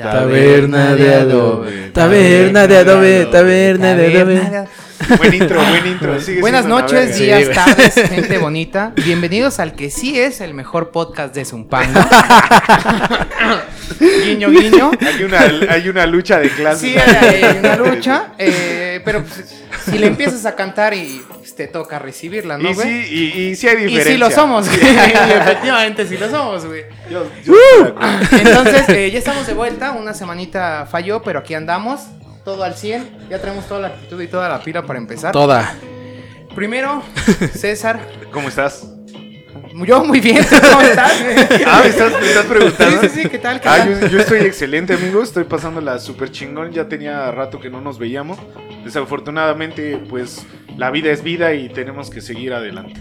Taberna de adobe. Taberna de adobe. Taberna de adobe. Buen intro, buen intro. sigue Buenas noches, días, güey. tardes, gente bonita. Bienvenidos al que sí es el mejor podcast de Zumpango. guiño, guiño. Hay una, hay una lucha de clases. Sí, hay, hay una lucha, eh, pero pues, si le empiezas a cantar y pues, te toca recibirla, ¿no, Y sí, güey? y, y sí hay Y diferencia. sí lo somos, güey. Efectivamente, sí lo somos, güey. Yo- yo acuerdo. Entonces, eh, ya estamos de vuelta. Una semanita falló, pero aquí andamos. Todo al 100. Ya tenemos toda la actitud y toda la pila para empezar. Toda. Primero, César. ¿Cómo estás? Yo muy bien. ¿tú ¿Cómo estás? Ah, ¿me estás, me estás preguntando? Sí, sí, sí, ¿qué tal? ¿Qué Ah, tal? yo, yo estoy excelente, amigos. Estoy pasándola súper chingón. Ya tenía rato que no nos veíamos. Desafortunadamente, pues la vida es vida y tenemos que seguir adelante.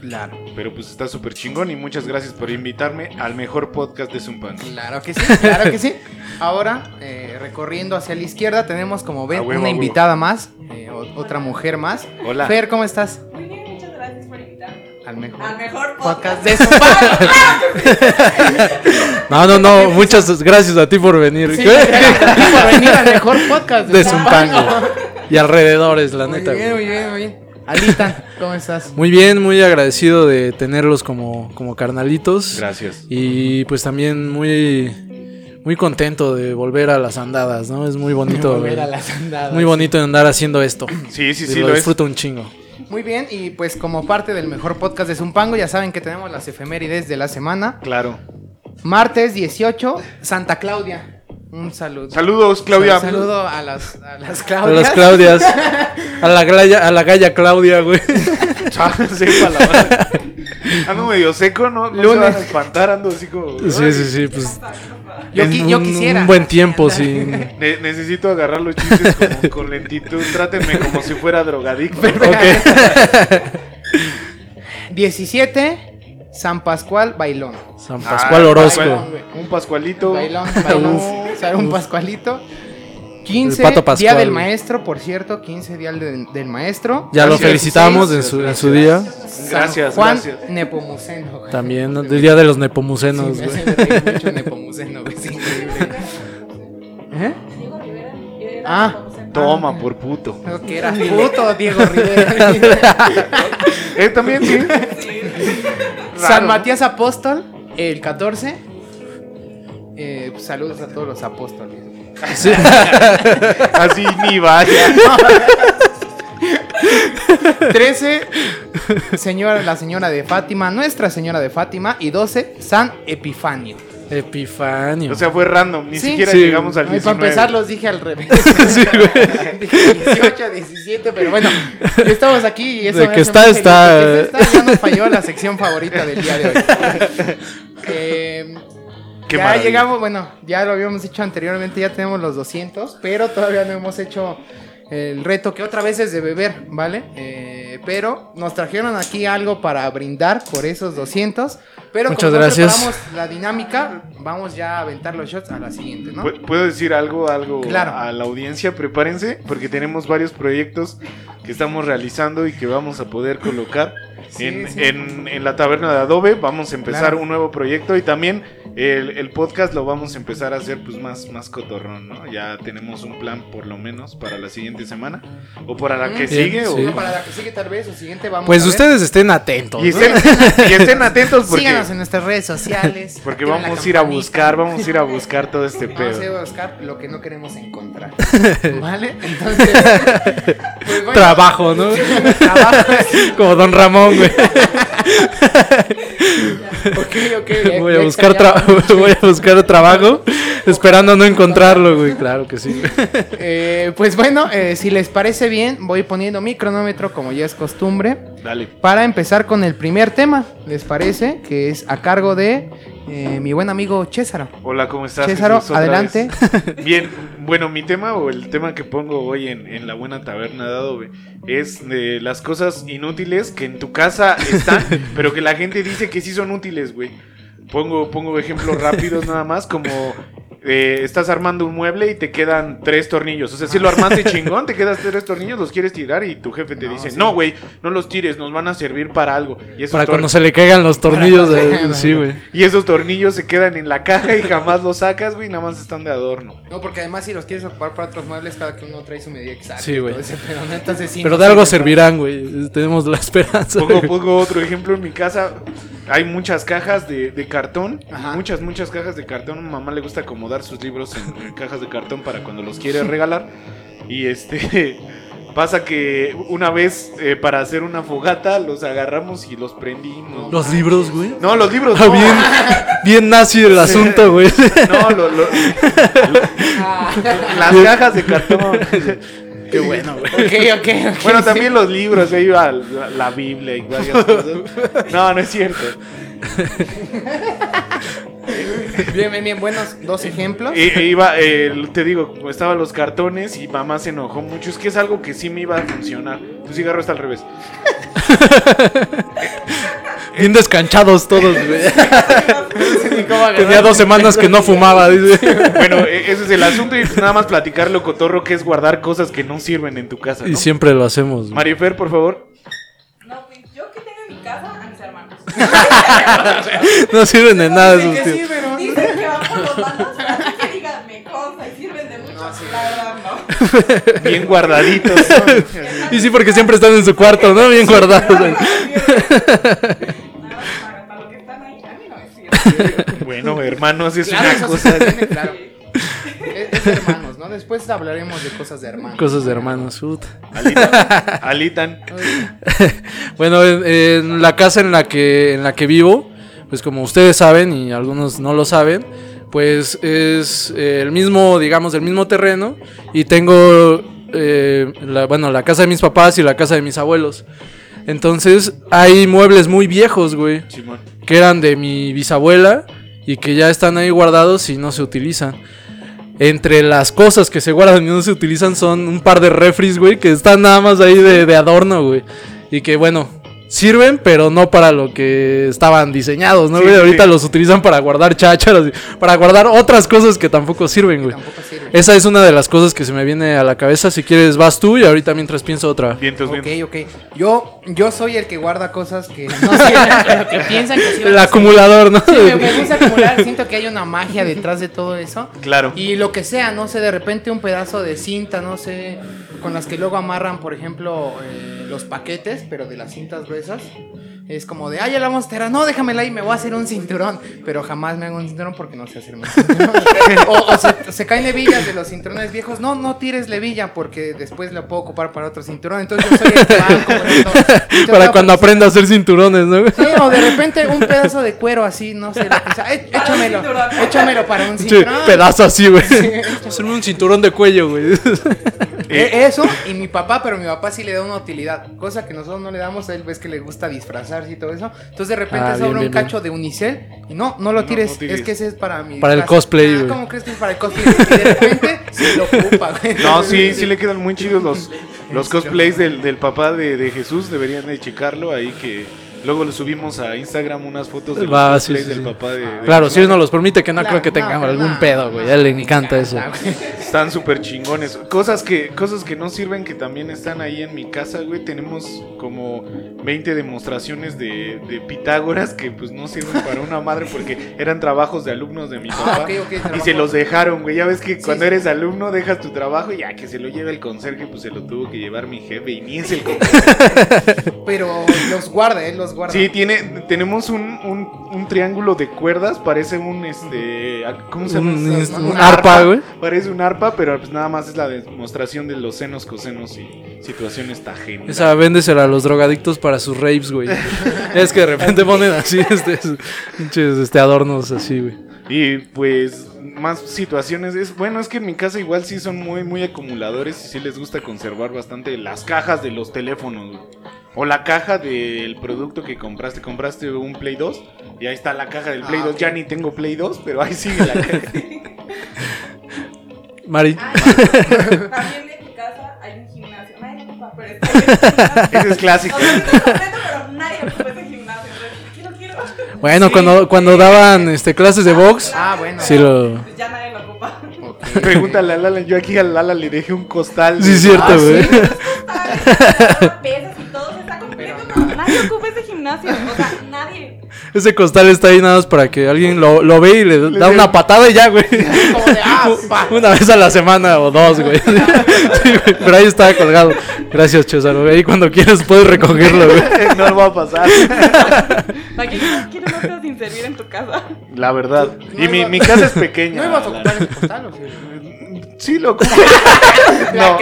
Claro. Pero pues está súper chingón y muchas gracias por invitarme al mejor podcast de Zumpan. Claro que sí, claro que sí. Ahora, eh, recorriendo hacia la izquierda, tenemos como ven huevo, una invitada más, eh, otra mujer más. Hola. Fer, ¿cómo estás? Muy bien, muchas gracias por invitarme. Al mejor, Al mejor podcast podcast. de Zumpango. No, no, no. Muchas gracias a ti por venir. Sí, ¿Qué? gracias a ti por venir al mejor podcast De Zumpango. Y alrededores, la Muy neta. bien, muy bien, muy bien. Alita, ¿cómo estás? Muy bien, muy agradecido de tenerlos como, como carnalitos. Gracias. Y pues también muy, muy contento de volver a las andadas, ¿no? Es muy bonito. Volver a las andadas. Muy bonito andar haciendo esto. Sí, sí, Y sí, lo lo es. disfruto un chingo. Muy bien, y pues como parte del mejor podcast de Zumpango, ya saben que tenemos las efemérides de la semana. Claro. Martes 18, Santa Claudia. Un saludo. Saludos, Claudia. Un saludo a las, a las A Claudias. las Claudias. A la, galla, a la galla Claudia, güey. Ah, sepa la madre. Ando medio seco, ¿no? No se Lunes. van a espantar, ando así como... Sí, sí, sí. Pues Yo, en qui- yo un- quisiera. Un buen tiempo, sí. Ne- necesito agarrar los chistes como con lentitud. Trátenme como si fuera drogadicto. 17, San Pascual Bailón. San Ah, Pascual Orozco. Pascual. Un pascualito. Bailón, bailón. Sale un Pascualito. 15, El Pato Pascual. Día del Maestro, por cierto. 15, Día del, del Maestro. Ya lo Gracias. felicitamos en su, en su día. San Gracias, Juan gracias. Nepomuceno, güey. También, ¿no? el día de los Sí, nepomucenos, me güey. reír mucho Nepomuceno, güey. Es increíble. ¿Eh? Diego Rivera. Ah. Toma, por puto. Que era puto Diego Rivera. Eh, también, sí. San Raro. Matías Apóstol, el 14. Eh, saludos a todos los apóstoles. Sí. Así ni vaya. 13, señora, la señora de Fátima, Nuestra Señora de Fátima. Y 12, San Epifanio. Epifanio. O sea, fue random. Ni Sí. siquiera Sí. llegamos al Ay, 19. para empezar los dije al revés. Sí, güey. Dije 18, 17, pero bueno, estamos aquí y eso De que está, feliz, está. que está, ya nos falló la sección favorita del día de hoy. Eh, Qué ya maravilla. llegamos, bueno, ya lo habíamos dicho anteriormente, ya tenemos los 200, pero todavía no hemos hecho el reto que otra vez es de beber, ¿vale? Eh, pero nos trajeron aquí algo para brindar por esos 200, pero Muchas como gracias. preparamos la dinámica, vamos ya a aventar los shots a la siguiente, ¿no? ¿Pu- ¿Puedo decir algo, algo Claro. a la audiencia? Prepárense, porque tenemos varios proyectos que estamos realizando y que vamos a poder colocar Sí, en, sí. en- en la taberna de Adobe. Vamos a empezar Claro. un nuevo proyecto y también el, el podcast lo vamos a empezar a hacer pues más, más cotorrón, ¿no? Ya tenemos un plan por lo menos para la siguiente semana o para la que. Bien, sigue. o-. No, para la que sigue tal vez o siguiente vamos Pues a ver. ustedes estén atentos. Y ¿no? estén, y estén atentos porque, Síganos en nuestras redes sociales. porque vamos a ir a buscar, vamos a ir a buscar todo este Vamos a ir pedo. a buscar lo que no queremos encontrar. ¿Vale? Entonces. pues bueno, Trabajo, ¿no? Trabajo. Como Don Ramón, güey. Ok, ok. Voy a buscar extrañaba. voy a buscar trabajo esperando no encontrarlo, güey. Claro que sí. Eh, pues bueno, eh, si les parece bien, voy poniendo mi cronómetro como ya es costumbre. Dale. Para empezar con el primer tema, ¿les parece? Que es a cargo de eh, mi buen amigo César. Hola, ¿cómo estás? César, Jesús? Otra adelante. vez. Bien, bueno, mi tema o el tema que pongo hoy en, en la buena taberna dado, güey, es de las cosas inútiles que en tu casa están, pero que la gente dice que sí son útiles, güey. Pongo, pongo ejemplos rápidos nada más, como eh, estás armando un mueble y te quedan tres tornillos. O sea, si lo armaste chingón, te quedas tres tornillos, los quieres tirar y tu jefe te No, dice, sí. no, güey, no los tires, nos van a servir para algo. Y Para cuando se le caigan los tornillos. de- Sí, güey. Y esos tornillos se quedan en la caja y jamás los sacas, güey, nada más están de adorno. No, porque además si los quieres ocupar para otros muebles, cada que uno trae su medida exacta. Sí, güey. Entonces, sí, Pero no de algo servirán, güey. Tenemos la esperanza. Pongo, otro ejemplo en mi casa. Hay muchas cajas de, de cartón. Ajá. Muchas, muchas cajas de cartón. A mi mamá le gusta acomodar sus libros en, en cajas de cartón para cuando los quiere regalar. Y este. Pasa que una vez eh, para hacer una fogata los agarramos y los prendimos. Los libros, güey. No, los libros. Ah, no. bien, bien nazi el asunto, güey. No, lo- lo- Ah, las cajas de cartón. Qué bueno, güey. ok, ok, ok. Bueno, sí. también los libros, ahí iba la, la Biblia y varias cosas. No, no es cierto. Bien, bien, bien. Buenos dos ejemplos. E- e iba, eh, te digo, estaban los cartones y mamá se enojó mucho. Es que es algo que sí me iba a funcionar. Tu cigarro está al revés. Bien descanchados todos, güey. Ni cómo agarrar. Tenía dos semanas que no fumaba, dice. Bueno, e- ese es el asunto y pues nada más platicarlo cotorro que es guardar cosas que no sirven en tu casa. Y siempre lo hacemos. Marifer, por favor. No sirven de nada ¿De esos tíos. Dicen que van por los lados, así que digan, me consta y sirven de mucho. La verdad, no. Bien guardaditos. Y sí, porque siempre están en su cuarto, ¿no? Bien guardados. para, lo que están ahí, a mí no me sirve. bueno, hermanos, es Claro, una cosa. tiene claro. Es, es ¿no? Después hablaremos de cosas de hermanos. Cosas de hermanos. puta. Alitan. Alitan. Bueno, en, en la casa en la que en la que vivo, pues como ustedes saben y algunos no lo saben, pues es eh, el mismo, digamos, el mismo terreno y tengo, eh, la, bueno, la casa de mis papás y la casa de mis abuelos. Entonces hay muebles muy viejos, güey, Simón. que eran de mi bisabuela y que ya están ahí guardados y no se utilizan. Entre las cosas que se guardan y no se utilizan son un par de refris, güey, que están nada más ahí de, de adorno, güey. Y que, bueno, sirven, pero no para lo que estaban diseñados, ¿no, Sí, güey? sí, Ahorita los utilizan para guardar chácharas, para guardar otras cosas que tampoco sirven, güey. Tampoco sirve. Esa es una de las cosas que se me viene a la cabeza. Si quieres, vas tú y ahorita mientras pienso otra. Vientos, Ok, ok. Yo, yo soy el que guarda cosas que no sirven, pero que piensan que sirven. El acumulador, ¿no? Sí, me, me gusta acumular. Siento que hay una magia detrás de todo eso. Claro. Y lo que sea, no sé, de repente un pedazo de cinta, no sé, con las que luego amarran, por ejemplo, eh, los paquetes, pero de las cintas gruesas. Es como de, ay, ya la vamos a tirar. No, déjamela ahí, me voy a hacer un cinturón. Pero jamás me hago un cinturón porque no sé hacerme un cinturón. o o se, se caen hebillas de los cinturones viejos. No, no tires levilla porque después la puedo ocupar para otro cinturón. Entonces yo soy el que va. Para cuando aprenda a hacer cinturones, ¿no? Sí, o de repente un pedazo de cuero así, no sé, que sea. Eh, échamelo, échamelo para un cinturón. pedazo así, güey. Hacerme un cinturón de cuello, güey. Eh, Eso y mi papá, pero mi papá sí le da una utilidad, cosa que nosotros no le damos, a él ves que le gusta y todo eso. Entonces de repente Ah, sobra un bien. cacho de unicel y no, no lo tires, no tires. es que ese es para mi Para el cosplay, Ah. ¿Cómo crees que es para el cosplay? Y de repente se lo ocupa, güey. No, sí, sí le quedan muy chidos los, los cosplays del, del papá de, de Jesús. Deberían de checarlo ahí que luego le subimos a Instagram unas fotos de los Va, sí, sí, del sí. papá de, de Claro, si él nos los permite, que no Claro, creo que tenga no, algún no, pedo, güey. A él le encanta eso. Están súper chingones. Cosas que, cosas que no sirven que también están ahí en mi casa, güey. Tenemos como 20 demostraciones de, de Pitágoras que pues no sirven para una madre porque eran trabajos de alumnos de mi Ah, papá. Y trabajo. se los dejaron, güey. Ya ves que cuando sí. eres alumno dejas tu trabajo y ya que se lo lleva el conserje, pues se lo tuvo que llevar mi jefe y ni es el conserje. Pero los guarda, él los guarda. Sí, tiene, tenemos un, un, un triángulo de cuerdas, parece un este. ¿Cómo se llama? Un, arpa, güey. Parece un arpa, pero pues nada más es la demostración de los senos, cosenos y situaciones tajenas. Esa véndesela a los drogadictos para sus raves, güey. es que de repente ponen así, este, pinches, este, adornos así, güey. Y pues más situaciones es bueno es que en mi casa igual sí son muy muy acumuladores y sí les gusta conservar bastante las cajas de los teléfonos güey. O la caja del producto que compraste compraste un Play 2 y ahí está la caja del Play Ah, 2 ya ni tengo Play 2 pero ahí sigue la caja Mari. Ah, También en mi casa hay un gimnasio. Nadie ocupa, pero ese es clásico O sea, pero nadie ocupa ese gimnasio. Entonces, quiero, quiero. Bueno, Sí. cuando, cuando daban este, clases de box, Ah, bueno. sí lo... Pues ya nadie lo ocupa. Ok. pregúntale a Lala yo aquí a Lala le dejé un costal Sí, de- es cierto, Ah, güey. sí. nadie ocupa ese gimnasio. O sea, nadie. Ese costal está ahí nada más para que alguien lo, lo ve y le da una patada y ya, güey. Como de, ah, pa. Una vez a la semana o dos, güey. Sí, güey, Pero ahí está colgado. Gracias, Chesaro. Ahí cuando quieras puedes recogerlo, güey. no va a pasar ¿Para qué quieres cosas sin servir en tu casa? la verdad No y mi, iba- mi casa es pequeña ¿No ibas a ocupar ese postal o sí? Sí, lo ocupé. no.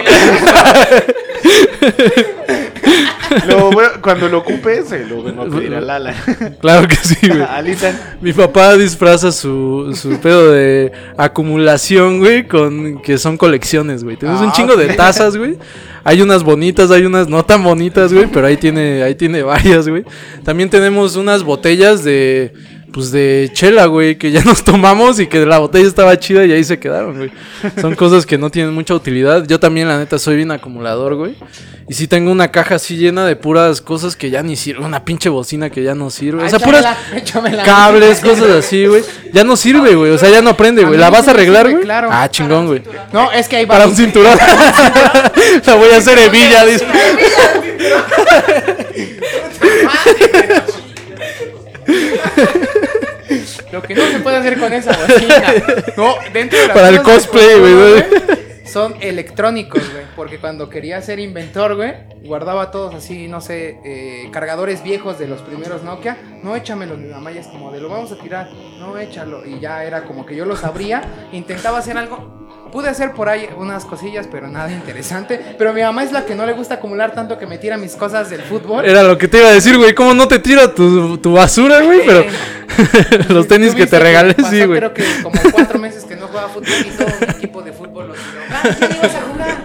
Lo a- cuando lo ocupe, se lo vengo a pedir a Lala. Claro que sí, güey. Alita. Mi papá disfraza su, su pedo de acumulación, güey, con que son colecciones, güey. Tenemos un Ah, chingo de tazas, güey. Hay unas bonitas, hay unas no tan bonitas, güey, pero ahí tiene, ahí tiene varias, güey. También tenemos unas botellas de, pues de chela, güey, que ya nos tomamos y que la botella estaba chida y ahí se quedaron, güey. Son cosas que no tienen mucha utilidad. Yo también, la neta, soy bien acumulador, güey. Y sí tengo una caja así llena de puras cosas que ya ni sirven. Una pinche bocina que ya no sirve. O sea, puras cables, cosas así, güey. Ya no sirve, güey. O sea, ya no prende, güey. ¿La vas a arreglar, güey? claro. Ah, chingón, güey. No, es que ahí va. Para un cinturón. La voy a hacer hebilla, dice. Lo que no se puede hacer con esa bocina. No, dentro de las Para el cosplay, güey. Son electrónicos, güey. Porque cuando quería ser inventor, güey, guardaba todos así, no sé, eh, cargadores viejos de los primeros Nokia. No, échamelos, mi mamá ya es como de lo vamos a tirar. No, échalo. Y ya era como que yo los abría, intentaba hacer algo. Pude hacer por ahí unas cosillas, pero nada interesante. Pero mi mamá es la que no le gusta acumular tanto que me tira mis cosas del fútbol. Era lo que te iba a decir, güey. ¿Cómo no te tira tu, tu basura, güey? Pero los tenis que te regalé, pasó, sí, güey. Creo que como cuatro meses que no jugaba fútbol y todo mi equipo de fútbol lo tiró. Ah, ¿qué ibas a jugar?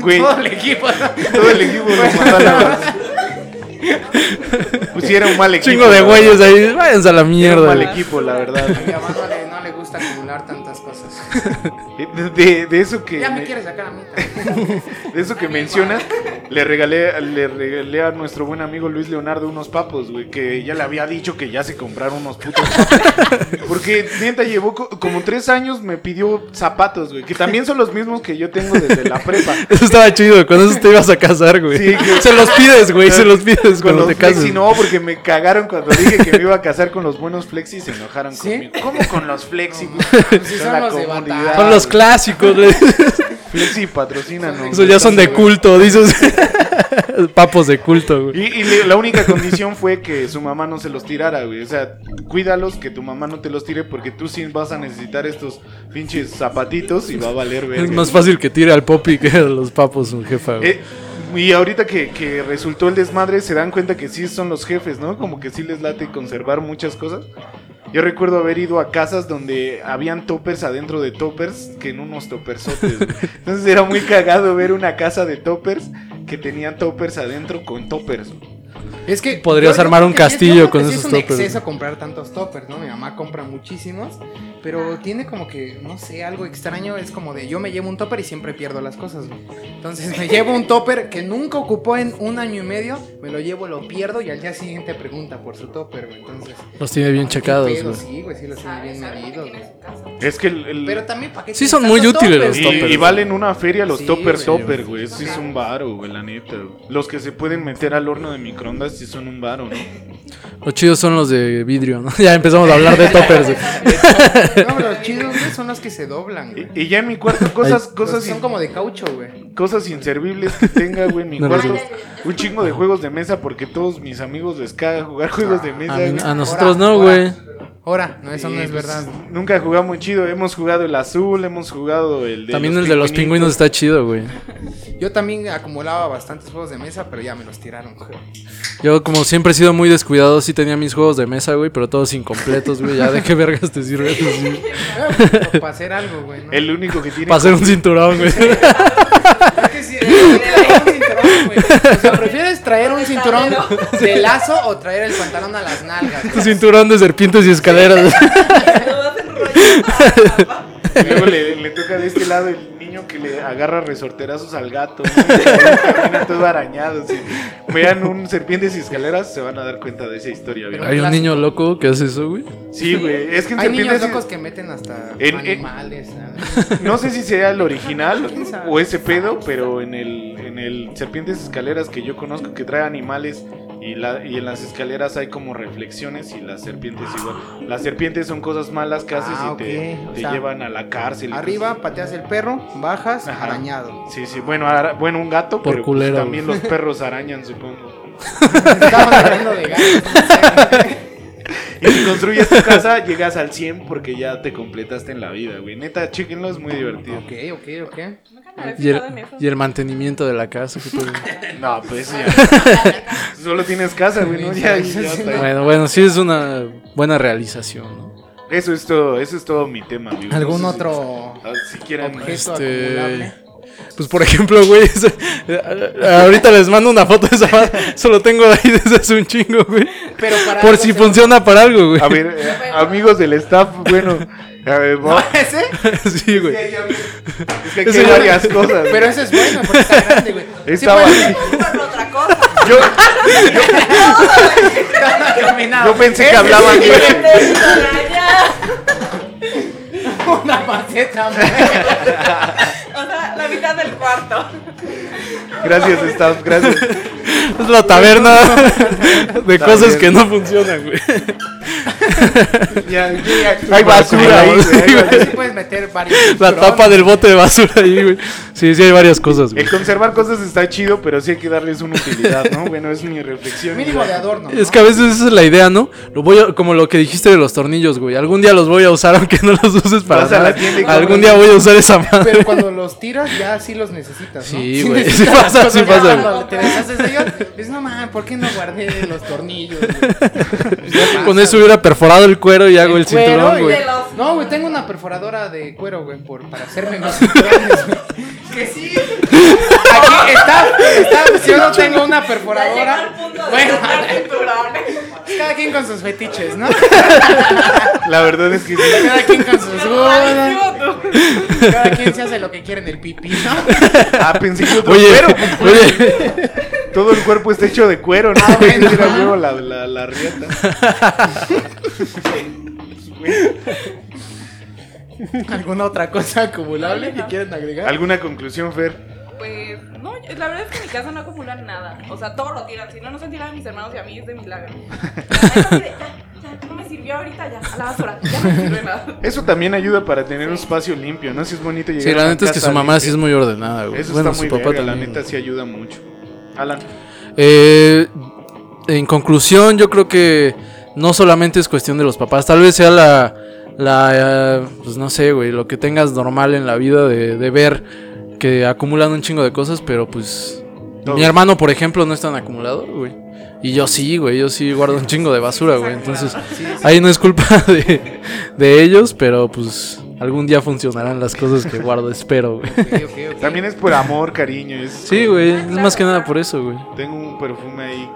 Güey, Todo el equipo. ¿no? todo el equipo lo mandó a la basura. Pues sí, era un mal equipo. Chingo de güeyes ahí. Váyanse a la Era un mierda, mal equipo, la verdad. Gusta acumular tantas cosas. De, de- de eso que. Ya me me- quiere sacar a mí. también. De eso que mencionas, le regalé, le regalé a nuestro buen amigo Luis Leonardo unos papos, güey, que ya le había dicho que ya se compraron unos putos papos. Porque neta llevó co- como tres años, me pidió zapatos, güey, que también son los mismos que yo tengo desde la prepa. Eso estaba chido. Con eso te ibas a casar, güey. Sí, que- Se los pides, güey. Se los pides Con cuando los te casas. flexi, no, porque me cagaron cuando dije que me iba a casar con los buenos flexi y se enojaron ¿Sí? conmigo. ¿Cómo con los flexi? Si Son los de comunidad. batalla. Son los clásicos, güey. Flexi patrocínanos. Esos ya son de culto, dices. Papos de culto, güey. Y, la única condición fue que su mamá no se los tirara, güey. O sea, cuídalos, que tu mamá no te los tire porque tú sí vas a necesitar estos pinches zapatitos y va a valer, güey. Es más fácil que tire al popi que a los papos, su jefa, güey. Eh, y ahorita que, que resultó el desmadre, se dan cuenta que sí son los jefes, ¿no? Como que sí les late conservar muchas cosas. Yo recuerdo haber ido a casas donde habían toppers adentro de toppers que en unos toppersotes. güey. Entonces era muy cagado ver una casa de toppers que tenían toppers adentro con toppers. Es que Podrías yo- yo armar creo un yo castillo con esos Es un toppers. exceso comprar tantos toppers, ¿no? Mi mamá compra muchísimos, pero tiene como que, no sé, algo extraño. Es como de yo me llevo un topper y siempre pierdo las cosas, güey. Entonces me llevo un topper que nunca ocupó en un año y medio, me lo llevo, lo pierdo y al día siguiente pregunta por su topper, güey. Entonces, Los tiene bien ¿qué checados, güey. Sí, güey, sí los tiene bien medidos, güey. Es que el, el- Pero también, ¿para qué Sí son muy útiles toppers? los y, toppers. y valen una feria los Sí, toppers güey. topper, güey. Sí es un varo, güey, la neta. güey. Los que se pueden meter al horno de microondas sí son un varo, ¿no? Los chidos son los de vidrio, ¿no? Ya empezamos a hablar de toppers. güey. No, los chidos, güey, son los que se doblan, güey. Y, y ya en mi cuarto, cosas, Los cosas, que son in- como de caucho, güey. cosas inservibles que tenga, güey, en mi No, cuarto. Un chingo de juegos de mesa porque todos mis amigos les caga jugar juegos de mesa, A, mí- güey. a nosotros no, güey. Ahora, no, eso Y, no es pues, verdad. Nunca jugamos muy chido. Hemos jugado el azul, hemos jugado el de También el de los pingüinos está chido, güey. Yo también acumulaba bastantes juegos de mesa, pero ya me los tiraron. güey. Yo, como siempre he sido muy descuidado, sí tenía mis juegos de mesa, güey, pero todos incompletos, güey. Ya de qué vergas te sirve eso, sí? Para hacer algo, güey. ¿no? El único que tiene. Para hacer un cinturón, güey. Es que sí, traer un cinturón, güey. O sea, ¿prefieres traer un cinturón de lazo o traer el pantalón a las nalgas? Tu cinturón de serpientes y escaleras. Luego le, le toca de este lado el niño que le agarra resorterazos al gato. ¿no? Y Camina todo arañado. sí. Vean un serpientes y escaleras, se van a dar cuenta de esa historia. Hay un niño loco que hace eso, güey. Sí, güey. Es que en Hay niños locos que meten hasta En- en- animales. ¿sabes? No sé si sea el original o ese pedo, pero en el, en el Serpientes Escaleras que yo conozco que trae animales y, la, y en las escaleras hay como reflexiones y las serpientes igual. Las serpientes son cosas malas que haces Ah, y te. O te sea, llevan a la cárcel. Arriba pateas el perro, bajas, Ajá. arañado. Sí, sí, bueno, ara- bueno un gato, Por pero pues, también los perros arañan, supongo. Estamos hablando de gatos. Y si construyes tu casa, llegas al 100 porque ya te completaste en la vida, güey. Neta, chéquenlo, es muy divertido. ok, ok, ok. Nunca me había Y el, fijado en eso. y el mantenimiento de la casa. que todo- No, pues ya. Solo tienes casa, güey, ¿no? Ya, ya está. Bueno, bueno, sí es una buena realización, ¿no? Eso es todo, eso es todo mi tema, amigo. ¿Algún No sé si- otro ah, Si quieren. objeto Este, acumulable? Pues por ejemplo, güey, ese- ahorita les mando una foto de esa madre. Solo tengo ahí desde hace un chingo, güey. Pero para Por algo si se- funciona para algo, güey. A ver, eh, amigos del staff, bueno. A ver, ¿No, ese? Sí, güey. Es que hay varias cosas. Pero ese es bueno porque está grande, güey. Estaba puedes- así. Otra cosa. Yo, Combinado. yo pensé que hablaban extraña. Una maceta, güey. O sea, la mitad del cuarto. Gracias, staff, gracias. Es la taberna de cosas bien. que no funcionan, güey. Ya, ya, hay basura ahí, güey, hay güey. basura. Sí puedes meter varios. La tapa del bote de basura ahí, güey. Sí, sí hay varias cosas, güey. El conservar cosas está chido, pero sí hay que darles una utilidad, ¿no? Bueno, es mi reflexión. Mínimo de adorno. ¿no? Es que a veces esa es la idea, ¿no? Lo voy a- como lo que dijiste de los tornillos, güey. Algún día los voy a usar aunque no los uses para Vas a la nada. tienda y Algún día voy a usar esa madre. Pero cuando los tiras ya sí los necesitas, ¿no? Sí, güey, sí pasa, sí pasa. Cuando te deshaces de ellos, dices, no man, ¿por qué no guardé los tornillos? güey?" Pues Con eso hubiera perforado el cuero y hago el, cinturón, güey. Los- No, güey, tengo una perforadora de cuero, güey, por, para hacerme mis cinturones, güey. Que sí. Aquí está, está, yo no tengo una perforadora. al punto de Bueno, cada quien con sus fetiches, ¿no? La verdad es que sí. Cada quien con sus tú. Cada quien se hace lo que quiere en el pipí, ¿no? Ah, pensé que otro Oye, cuero. pues, oye, Todo el cuerpo está hecho de cuero, ¿no? Ah, bueno. Huevo la, la, la riata. ¿Alguna otra cosa acumulable que quieran agregar? ¿Alguna conclusión, Fer? Pues no, la verdad es que en mi casa no acumulan nada. O sea, todo lo tiran. Si no, no se tiran a mis hermanos y a mí es de milagro. La neta, así de, Ya, ya, no me sirvió ahorita, ya, a la basura. Ya no me sirve nada. Eso también ayuda para tener un espacio limpio, ¿no? Si es bonito llegar Sí, a la neta es que su mamá sí es muy ordenada, güey. Eso bueno, está su muy papá verga, la también. neta sí ayuda mucho. Alan. Eh, en conclusión, yo creo que no solamente es cuestión de los papás, tal vez sea la, la eh, pues no sé, güey, lo que tengas normal en la vida de, de ver que acumulan un chingo de cosas, pero pues mi hermano, por ejemplo, no es tan acumulador, güey. Y yo sí, güey, yo sí guardo un chingo de basura, güey. Entonces, ahí no es culpa de, de ellos, pero pues algún día funcionarán las cosas que guardo, espero, güey. Ok, ok, ok. También es por amor, cariño. Es Sí, güey, es más que nada por eso, güey. Tengo un perfume ahí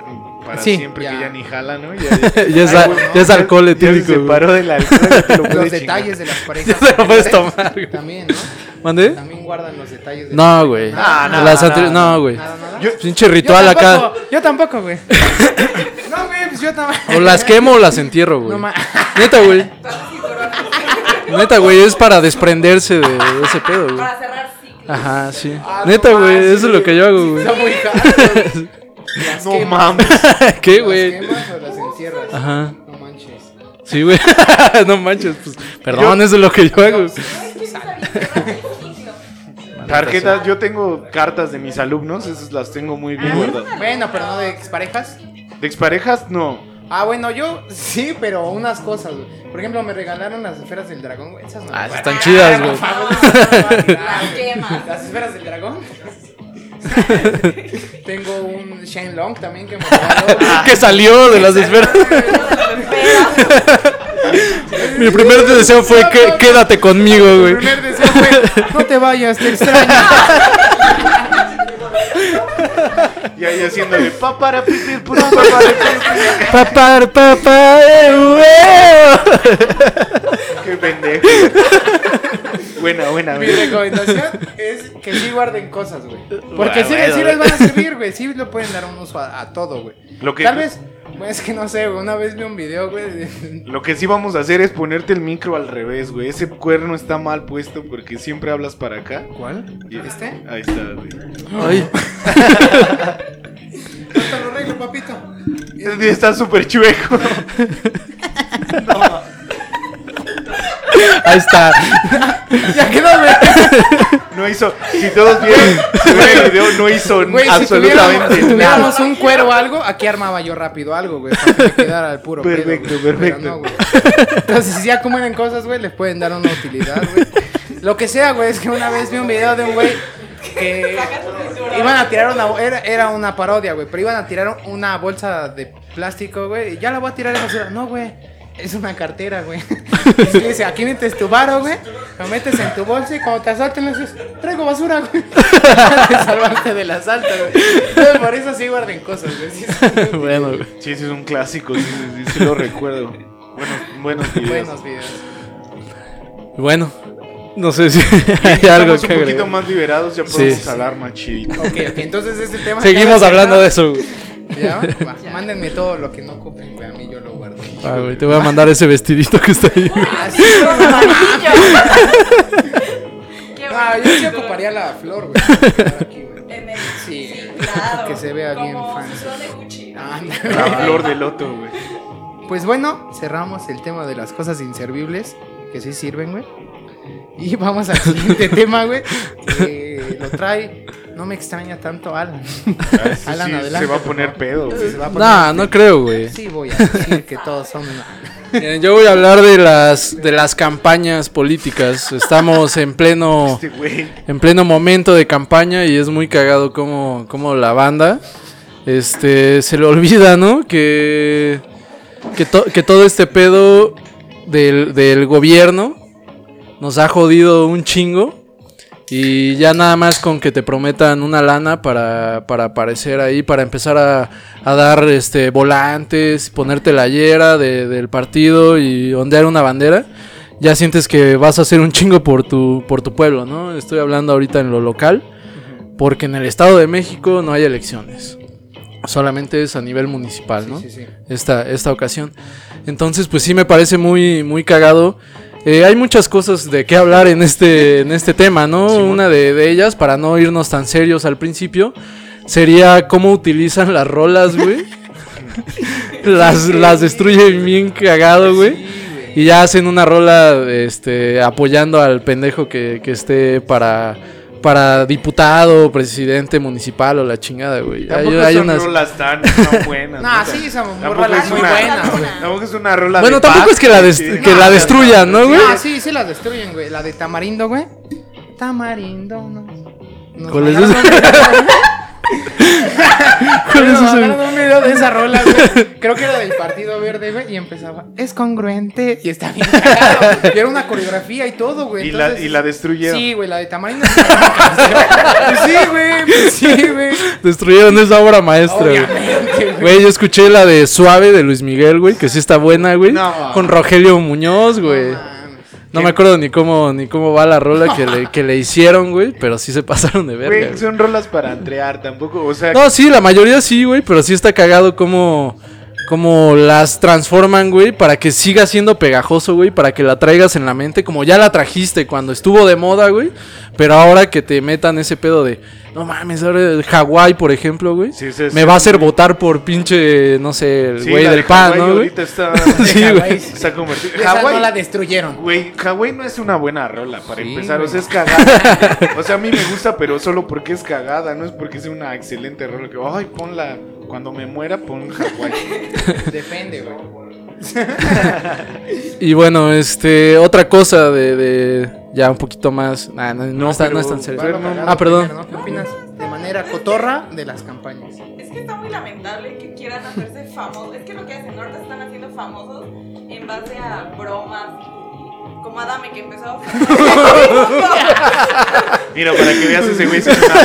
para Sí, siempre ya. que ya ni jala, ¿no? Ya, ya- Ya es, ya es ya- alcohol ya etílico, se separó del alcohol, ya lo Los detalles de las parejas. Se lo puedes tomar, güey. También, ¿no? ¿Mandé? También guardan los detalles de No, güey. Ah, no, Las no, no, no, güey. Nada, nada. Yo- Pinche ritual yo acá. Yo tampoco, güey. no, güey, pues yo tampoco. O las quemo o las entierro, güey. No ma- Neta, güey. Neta, güey, es para desprenderse de, ese pedo, güey. Para cerrar ciclos. Ajá, sí. Ah, Neta, no güey, eso es lo que yo hago, güey. Está muy caro. Las No quemas, mames. ¿Qué, ¿Las güey? quemas o las encierras? Ajá. No manches. Sí, güey. no manches, pues. Perdón, eso es lo que yo hago. Tarjetas, yo tengo cartas de mis alumnos, esas las tengo muy bien guardadas. Bueno, pero no de exparejas. De exparejas, no. Ah, bueno, yo sí, pero unas cosas, güey. Por ejemplo, me regalaron las esferas del dragón, güey. Esas no. Ah, están chidas, güey. Las. Las esferas del dragón. Tengo un Shane Long también que me que salió de las esferas. Mi primer deseo fue que quédate conmigo, Mi güey. primer deseo fue, no te vayas, te extraño. Y ahí haciéndole pa para pipir, puro pa para pipir. Papá, papá, eh. Qué pendejo. buena, buena, Mi recomendación es que sí guarden cosas, güey. Porque Bueno, sí, bueno, sí les van a servir, güey. Sí le pueden dar un uso a, a todo, güey. Lo que- Tal vez, pues es que no sé, güey. Una vez vi un video, güey. Lo que sí vamos a hacer es ponerte el micro al revés, güey. Ese cuerno está mal puesto porque siempre hablas para acá. ¿Cuál? Y- ¿Este? Ahí está, güey. Ay, Hasta lo arreglo, papito. Está súper chueco. ahí está. Ya quedó, güey. No hizo. Si todos vieron si vieron el video, no hizo Güey, si absolutamente tuviéramos, si nada. tuviéramos un cuero o algo, aquí armaba yo rápido algo, güey. Para que me quedara al puro pedo, Perfecto, güey. perfecto. Pero no, güey. Entonces, si ya acumulan cosas, güey, les pueden dar una utilidad, güey. Lo que sea, güey, es que una vez vi un video de un güey que iban a tirar una... Era, era una parodia, güey, pero iban a tirar una bolsa de plástico, güey. y Ya la voy a tirar en basura. No, güey. Es una cartera, güey. Y dice, aquí metes tu varo, güey. Lo metes en tu bolsa y cuando te asalten le dices, traigo basura, güey. Te salvaste del asalto, güey. Entonces, por eso sí guarden cosas, güey. Sí, Bueno, güey. Sí, ese es un clásico. Sí, sí, lo recuerdo. Buenos, buenos videos. buenos videos. Bueno, no sé si hay algo un que poquito agregar. más liberados, ya podemos Sí. hablar más chidito. Ok, ok, entonces este tema... Seguimos hablando de eso, güey. ¿Ya? Va, Mándenme todo lo que no ocupen, güey. A mí yo lo. Ah, güey, te voy a mandar ese vestidito que está ahí. güey. Ah, sí, Qué Ah, yo sí ocuparía la flor, güey. Sí. Que se vea bien Como flor de. Ah, La flor de loto, güey. Pues bueno, cerramos el tema de las cosas inservibles, que sí sirven, güey. Y vamos al siguiente tema, güey. lo trae, no me extraña tanto Alan. Ah, Alan, sí, adelante, se va a poner pedo, güey. Se va a poner- Nah, no creo, güey. Sí voy a decir que todos son... Miren, Yo voy a hablar de las de las campañas políticas. Estamos en pleno Este en pleno momento de campaña y es muy cagado como, como la banda este se le olvida, ¿no? Que que, to- que todo este pedo del, del gobierno nos ha jodido un chingo y ya nada más con que te prometan una lana para, para aparecer ahí, para empezar a, a dar este volantes, ponerte la de- del partido y ondear una bandera, ya sientes que vas a hacer un chingo por tu, por tu pueblo, ¿no? Estoy hablando ahorita en lo local, porque en el Estado de México no hay elecciones. Solamente es a nivel municipal, ¿no? Sí, sí, sí. esta, esta ocasión. Entonces, pues sí me parece muy, muy cagado. Eh, hay muchas cosas de qué hablar en este, en este tema, ¿no? Una de, de ellas, para no irnos tan serios al principio, sería cómo utilizan las rolas, güey. las, las destruyen bien cagado, güey. Y ya hacen una rola este, apoyando al pendejo que, que esté para, para diputado, presidente municipal o la chingada, güey. Hay, Tampoco hay son unas... rolas tan, tan buenas. ¿no? sí, son rolas es muy una- buenas, güey. Tampoco es una rola Bueno, de tampoco paz, es que la, dest- sí. que No, la destruyan, ¿no, güey? Ah, sí, sí la destruyen, güey. La de Tamarindo, güey. Tamarindo, no. Nos ¿Cuál es mandaron ¿Cuál es un video de esa rola, güey. Creo que era del Partido Verde, güey. Y empezaba, es congruente. Y está bien cagado. Y era una coreografía y todo, güey. Y la, Entonces- y la destruyeron. Sí, güey, la de Tamarindo. Pues sí, güey. pues sí, güey. Destruyeron esa obra maestra, güey. Obviamente, güey. Güey, yo escuché la de Suave de Luis Miguel, güey, que sí está buena, güey. No. Con Rogelio Muñoz, güey. mames. No me acuerdo ni cómo ni cómo va la rola que le, que le hicieron, güey, pero sí se pasaron de verga. Güey, güey. son rolas para entrear, tampoco, o sea, No, sí, la mayoría sí, güey, pero sí está cagado como como las transforman, güey, para que siga siendo pegajoso, güey, para que la traigas en la mente, como ya la trajiste cuando estuvo de moda, güey, pero ahora que te metan ese pedo de, no mames, ahora Hawái, por ejemplo, güey, Sí, sí, me sí, va a hacer güey. votar por pinche, no sé, el sí, güey la del de pan, Hawái ¿no, güey? Ahorita está, Sí, güey. Hawái. está convertido. Esa no Hawái, la destruyeron. güey, Hawái no es una buena rola para Sí, empezar, o sea, es cagada. o sea, a mí me gusta, pero solo porque es cagada, no es porque sea una excelente rola que, ay, ponla, cuando me muera, pon Hawái. Depende, güey. Y bueno, este, otra cosa de, de ya un poquito más, nah, no, no No, es tan serio. Ah, perdón. primero, ¿no? ¿Qué opinas de manera cotorra de las campañas. Es que está muy lamentable que quieran hacerse famosos. Es que lo que hacen ahorita están haciendo famosos en base a bromas y como Adame que empezó a Mira, para que veas ese güey una.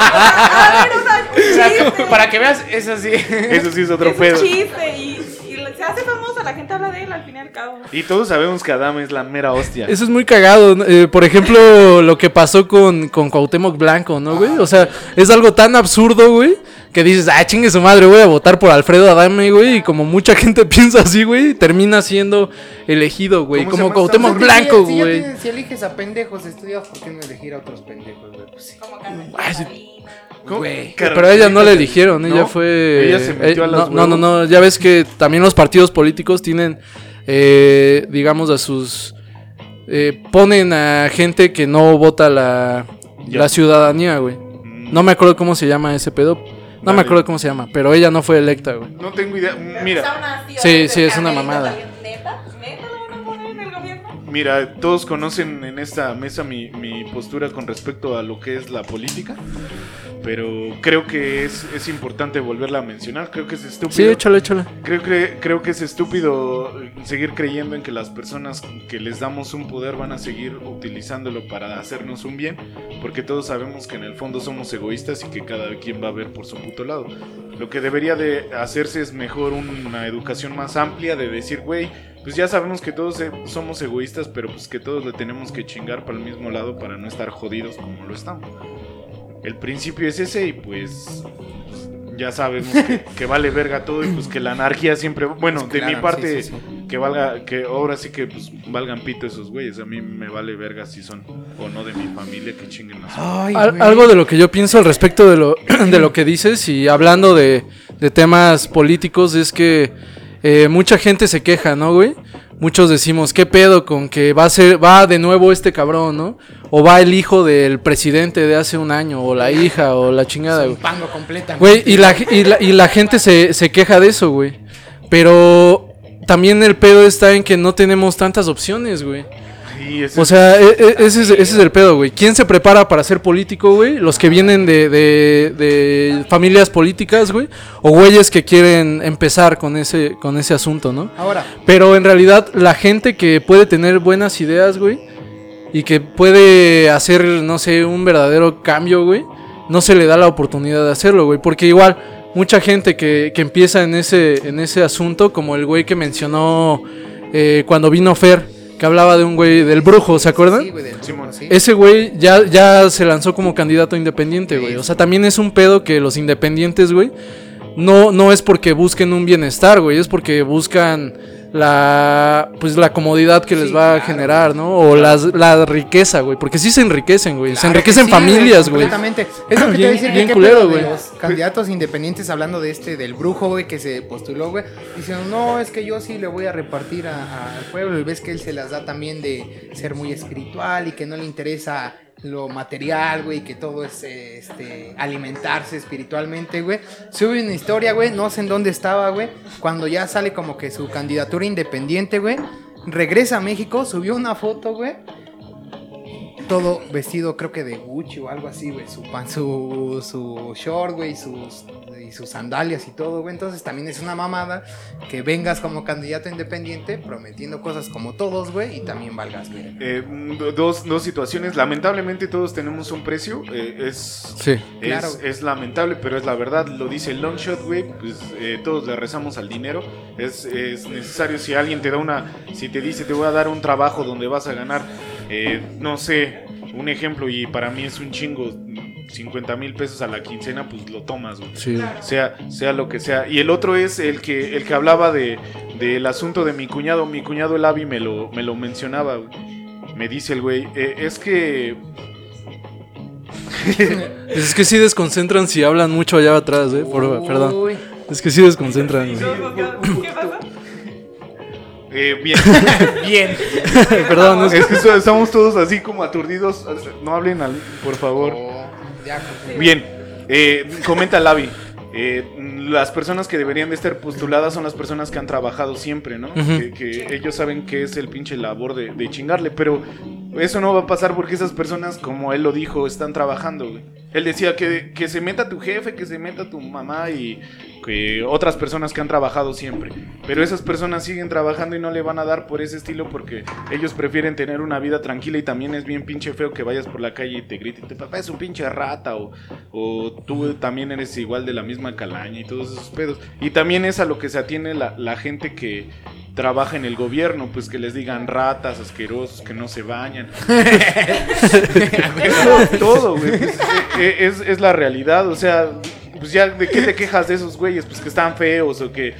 A ver, o sea, para que veas, es así. Eso sí es otro Es un chiste y se hace famoso, la gente habla de él al fin y al cabo. Y todos sabemos que Adam es la mera hostia. Eso es muy cagado. Eh, por ejemplo, lo que pasó con, con Cuauhtémoc Blanco, ¿no, güey? O sea, es algo tan absurdo, güey, que dices, ah, chingue su madre, voy a votar por Alfredo Adame, güey. Y como mucha gente piensa así, güey, termina siendo elegido, güey. ¿Cómo se Como Cuauhtémoc Blanco, si, güey. si eliges a pendejos estudiados, ¿por qué no elegir a otros pendejos, güey? Pues sí. Como Carmen. Güey. Pero a ella no le eligieron, ella ¿No? fue... Ella se metió eh, a los no, no, no, no, ya ves que también los partidos políticos tienen, eh, digamos, a sus... eh, ponen a gente que no vota la, Ya. la ciudadanía, güey. Mm, No me acuerdo cómo se llama ese pedo. No Vale. me acuerdo cómo se llama, pero ella no fue electa, güey. No tengo idea. Mira, Sí, sí, es una mamada. Mira, todos conocen en esta mesa mi, mi postura con respecto a lo que es la política. Pero creo que es, es importante volverla a mencionar. Creo que es estúpido. Sí, échale, échale. Creo que, creo que es estúpido seguir creyendo en que las personas que les damos un poder van a seguir utilizándolo para hacernos un bien, porque todos sabemos que en el fondo somos egoístas y que cada quien va a ver por su puto lado. Lo que debería de hacerse es mejor una educación más amplia de decir, güey, pues ya sabemos que todos eh, somos egoístas, pero pues que todos le tenemos que chingar para el mismo lado para no estar jodidos como lo estamos. El principio es ese y pues pues, ya sabemos que, que vale verga todo y pues que la anarquía siempre, bueno, de mi parte sí, sí, sí. que valga, que ahora sí que pues valgan pito esos güeyes, a mí me vale verga si son o no de mi familia, que chinguen su Ay, Al- algo de lo que yo pienso al respecto de lo, de lo que dices y hablando de, de temas políticos es que eh, mucha gente se queja, ¿no, güey? Muchos decimos, ¿qué pedo con que va a ser, va de nuevo este cabrón, ¿no? O va el hijo del presidente de hace un año, o la hija, o la chingada, güey. Güey, y la, y la, y la gente se, se queja de eso, güey. Pero también el pedo está en que no tenemos tantas opciones, güey. Sí, ese O sea, e- e- ese es, ese es el pedo, güey. ¿Quién se prepara para ser político, güey? Los que vienen de, de- de familias políticas, güey. O güeyes que quieren empezar con ese, con ese asunto, ¿no? Ahora, Pero en realidad la gente que puede tener buenas ideas, güey, y que puede hacer, no sé, un verdadero cambio, güey, no se le da la oportunidad de hacerlo, güey. Porque igual, mucha gente que, que empieza en ese, en ese asunto, como el güey que mencionó eh, cuando vino Fer, que hablaba de un güey del brujo, ¿se acuerdan? sí, güey, del Simón. sí. Ese güey ya, ya se lanzó como candidato independiente, güey. O sea, también es un pedo que los independientes, güey, no, no es porque busquen un bienestar, güey, es porque buscan la pues la comodidad que les va a generar, ¿no? O las, la riqueza, güey, porque sí se enriquecen, güey. se Claro enriquecen sí, familias, güey. Completamente. Es lo que te a decir bien que culero, güey. los candidatos independientes hablando de este, del brujo, güey, que se postuló, güey. Diciendo, no, es que yo sí le voy a repartir al pueblo. Y ves que él se las da también de ser muy espiritual y que no le interesa lo material, güey, que todo es este, alimentarse espiritualmente, güey. Sube una historia, güey, no sé en dónde estaba, güey, cuando ya sale como que su candidatura independiente, güey. Regresa a México, subió una foto, güey, todo vestido, creo que de Gucci o algo así, güey. Su, pan- su, su short, güey, sus, y sus sandalias y todo, güey. Entonces también es una mamada que vengas como candidato independiente prometiendo cosas como todos, güey, y también valgas, güey. Eh, do- dos, dos situaciones. Lamentablemente todos tenemos un precio. eh, es, Sí. es, Claro. es lamentable, pero es la verdad. Lo dice el Longshot, güey. Pues eh, todos le rezamos al dinero. Es, es necesario si alguien te da una... Si te dice te voy a dar un trabajo donde vas a ganar, eh, no sé, un ejemplo y para mí es un chingo, 50 mil pesos a la quincena, pues lo tomas, güey Sí. sea, sea lo que sea. Y el otro es el que, el que hablaba de, del asunto de mi cuñado. Mi cuñado el Avi me lo, me lo mencionaba. güey. Me dice el güey, "Eh, es que... Es que sí desconcentran si hablan mucho allá atrás, eh. Por, perdón. Es que sí desconcentran. ¿Qué pasa? eh, bien, Bien. perdón, es que es que so- estamos todos así como aturdidos. No hablen, al, por favor. Ya, Bien, eh, comenta Lavi. eh, las personas que deberían de estar postuladas son las personas que han trabajado siempre, ¿no? Que, que ellos saben que es el pinche labor de, de chingarle, pero eso no va a pasar porque esas personas, como él lo dijo, están trabajando, güey. Él decía que, que se meta tu jefe, que se meta tu mamá y que otras personas que han trabajado siempre. Pero esas personas siguen trabajando y no le van a dar por ese estilo porque ellos prefieren tener una vida tranquila y también es bien pinche feo que vayas por la calle y te griten, papá es un pinche rata o, o tú también eres igual de la misma calaña y todos esos pedos. Y también es a lo que se atiene la, la gente que trabaja en el gobierno, pues que les digan ratas, asquerosos, que no se bañan. es todo, güey. Pues, es, es la realidad, o sea, pues ya, ¿de qué te quejas de esos güeyes? Pues que están feos o que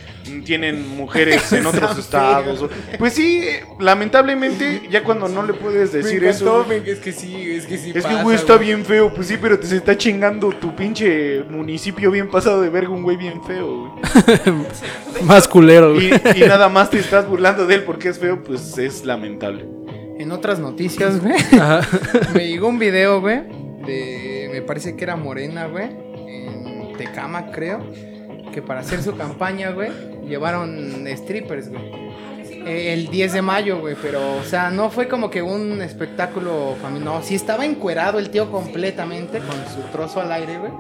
tienen mujeres en otros estados. o- Pues sí, eh, lamentablemente, ya cuando no le puedes decir Me eso. me- es que sí, es que sí. Es que, güey, está bien feo. Pues sí, pero te se está chingando tu pinche municipio bien pasado de verga, un güey bien feo, güey. Más culero, güey. Y, y nada más te estás burlando de él porque es feo, pues es lamentable. En otras noticias, güey, Ajá. me llegó un video, güey, de. Me parece que era Morena, güey, Tecama, creo. Que para hacer su campaña, güey, llevaron strippers, güey. Eh, El 10 de mayo, güey, pero, o sea, no fue como que un espectáculo familiar. No, sí estaba encuerado el tío completamente con su trozo al aire, güey.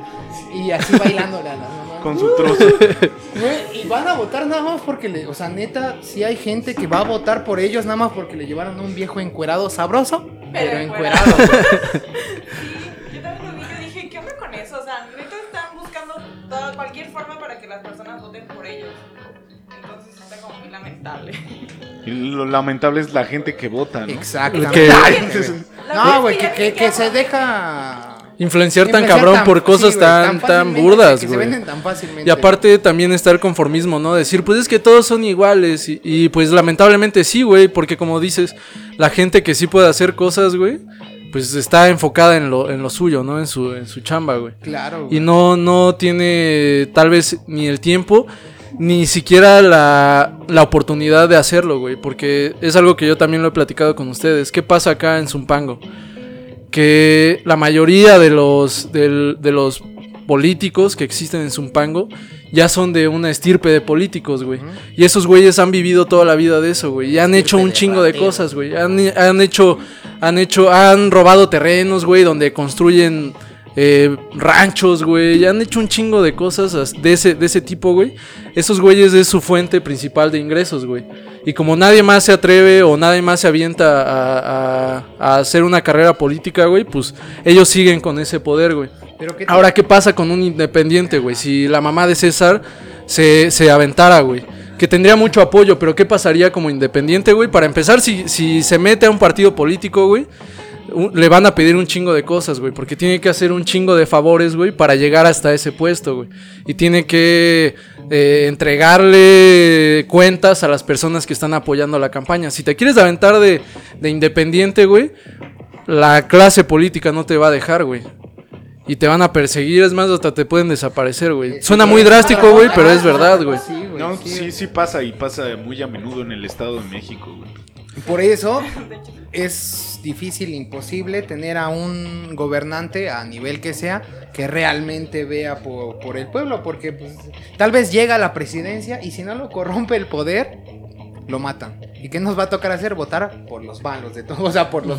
Y así bailándole a las mamás. Con su trozo. Güey, y van a votar nada más porque le. O sea, neta, sí hay gente que va a votar por ellos nada más porque le llevaron un viejo encuerado sabroso, pero, Pero encuerado. encuerado. toda, cualquier forma para que las personas voten por ellos. Entonces está como muy lamentable. Y lo lamentable es la gente que vota, ¿no? Exactamente. La No, güey, que, se deja. Influenciar tan influenciar cabrón tan- por cosas tan, tan burdas, güey. venden tan fácilmente. Y aparte también está el conformismo, ¿no? Decir, pues es que todos son iguales. Y, y, pues lamentablemente sí, güey. Porque como dices, la gente que sí puede hacer cosas, güey, pues está enfocada en lo, en lo suyo, ¿no? En su, en su chamba, güey. Claro, Y güey. no, no tiene tal vez ni el tiempo, ni siquiera la, la oportunidad de hacerlo, güey. Porque es algo que yo también lo he platicado con ustedes. ¿Qué pasa acá en Zumpango? Que la mayoría de los, de los políticos que existen en Zumpango ya son de una estirpe de políticos, güey. Y esos güeyes han vivido toda la vida de eso, güey. Y han hecho un chingo de cosas, güey. Han, han hecho, han hecho, han robado terrenos, güey, donde construyen eh, ranchos, güey. Ya han hecho un chingo de cosas as- de ese, de ese tipo, güey. Esos güeyes es su fuente principal de ingresos, güey. Y como nadie más se atreve o nadie más se avienta a, a- a hacer una carrera política, güey, pues ellos siguen con ese poder, güey. Pero ¿qué te- Ahora, ¿qué pasa con un independiente, güey? Si la mamá de César se, se aventara, güey. Que tendría mucho apoyo, pero ¿qué pasaría como independiente, güey? Para empezar, si, si se mete a un partido político, güey, le van a pedir un chingo de cosas, güey. Porque tiene que hacer un chingo de favores, güey, para llegar hasta ese puesto, güey. Y tiene que eh, entregarle cuentas a las personas que están apoyando la campaña. Si te quieres aventar de, de independiente, güey, la clase política no te va a dejar, güey. Y te van a perseguir, es más, hasta te pueden desaparecer, güey. Suena muy drástico, güey, pero es verdad, güey. No, sí, sí, sí pasa y pasa muy a menudo en el Estado de México, güey. Por eso es difícil, imposible tener a un gobernante a nivel que sea que realmente vea por, por el pueblo, porque pues, tal vez llega a la presidencia y si no lo corrompe el poder, lo matan. ¿Y qué nos va a tocar hacer? Votar por los malos de todos, o sea, por los...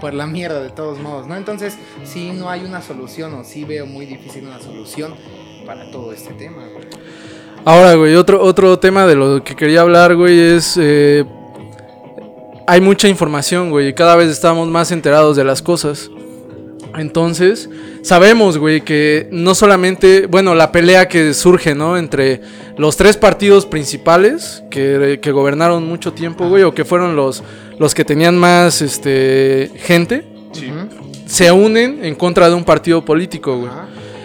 Por la mierda de todos modos, ¿no? Entonces, sí no hay una solución o sí veo muy difícil una solución para todo este tema, güey. Ahora, güey, otro, otro tema de lo que quería hablar, güey, es... eh, hay mucha información, güey, y cada vez estamos más enterados de las cosas. Entonces, sabemos, güey, que no solamente, bueno, la pelea que surge, ¿no? Entre los tres partidos principales que, que gobernaron mucho tiempo, güey, o que fueron los, los que tenían más, este, gente, Sí. Se unen en contra de un partido político, güey.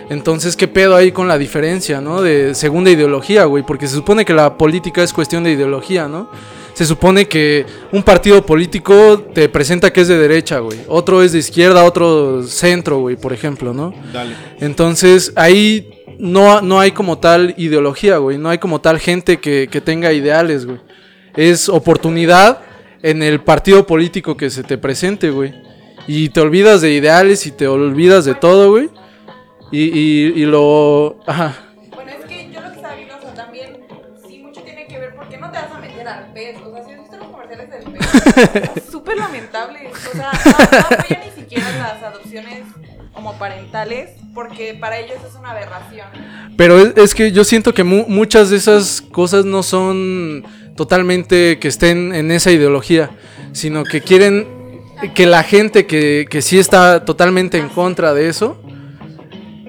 Entonces, ¿qué pedo ahí con la diferencia, no? De segunda ideología, güey. Porque se supone que la política es cuestión de ideología, ¿no? Se supone que un partido político te presenta que es de derecha, güey. Otro es de izquierda, otro centro, güey, por ejemplo, ¿no? Dale. Entonces, ahí no, no hay como tal ideología, güey. No hay como tal gente que, que tenga ideales, güey. Es oportunidad en el partido político que se te presente, güey. Y te olvidas de ideales y te olvidas de todo, güey. Y, y, y lo... Ajá. súper lamentable. O sea, no, no apoyan ni siquiera las adopciones homoparentales porque para ellos es una aberración. Pero es, es que yo siento que mu- muchas de esas cosas no son totalmente que estén en esa ideología, sino que quieren que la gente que, que sí está totalmente en contra de eso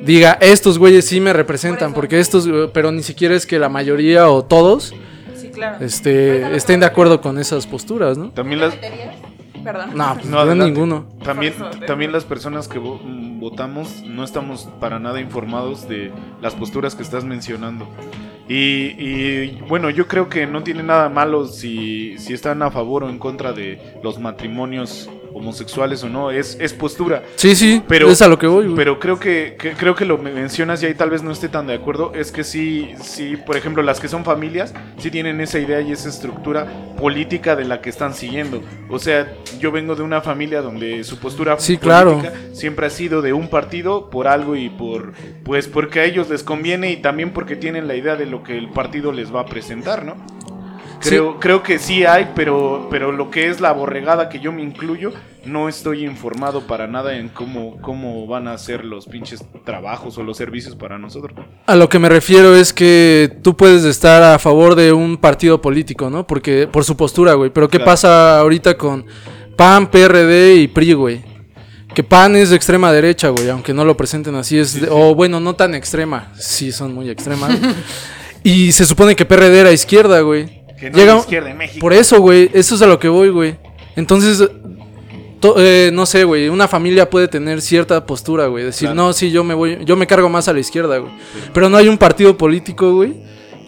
diga, estos güeyes sí me representan, Por porque estos, pero ni siquiera es que la mayoría o todos claro. este, estén de acuerdo con esas posturas, ¿no? También ¿Te las? Perdón. No, pues, No, adelante. ninguno. También, también las personas que vo- votamos no estamos para nada informados de las posturas que estás mencionando. Y, y, bueno, yo creo que no tiene nada malo si, si están a favor o en contra de los matrimonios homosexuales o no. Es, es postura. Sí, sí, Pero- es a lo que voy. güey. Pero creo que, que- creo que lo mencionas y ahí tal vez no esté tan de acuerdo. Es que sí, sí, por ejemplo, las que son familias, sí tienen esa idea y esa estructura política de la que están siguiendo. O sea, yo vengo de una familia donde su postura Sí, claro. política siempre ha sido de un partido por algo y por, pues porque a ellos les conviene y también porque tienen la idea de lo que el partido les va a presentar, ¿no? Creo, creo que sí hay, pero, pero lo que es la borregada que yo me incluyo, no estoy informado para nada en cómo, cómo van a ser los pinches trabajos o los servicios para nosotros. A lo que me refiero es que tú puedes estar a favor de un partido político, ¿no? Porque por su postura, güey. Pero ¿qué Claro. pasa ahorita con PAN, PRD y PRI, güey? Que PAN es de extrema derecha, güey, aunque no lo presenten así es de- o bueno, no tan extrema, sí son muy extremas. y se supone que PRD era izquierda, güey. Que no Llega- es izquierda en México. Por eso, güey, eso es a lo que voy, güey. Entonces, to- eh, no sé, güey, una familia puede tener cierta postura, güey. Decir, Claro. no, sí, yo me voy, yo me cargo más a la izquierda, güey. Pero no hay un partido político, güey,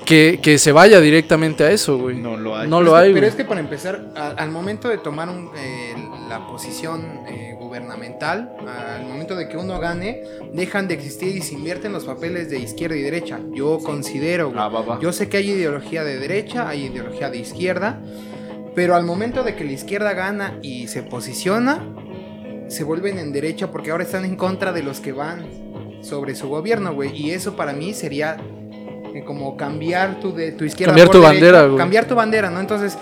que, que se vaya directamente a eso, güey. No lo hay. No Pero lo es que- hay, Pero es que para empezar, a- al momento de tomar un, eh, la posición eh, gubernamental, al momento de que uno gane, dejan de existir y se invierten los papeles de izquierda y derecha. Yo considero. Ah, va, va. Yo sé que hay ideología de derecha, hay ideología de izquierda, pero al momento de que la izquierda gana y se posiciona, se vuelven en derecha porque ahora están en contra de los que van sobre su gobierno, güey. Y eso para mí sería eh, como cambiar tu, de, tu izquierda. Cambiar por tu derecha, bandera, güey. Cambiar tu bandera, ¿no? Entonces,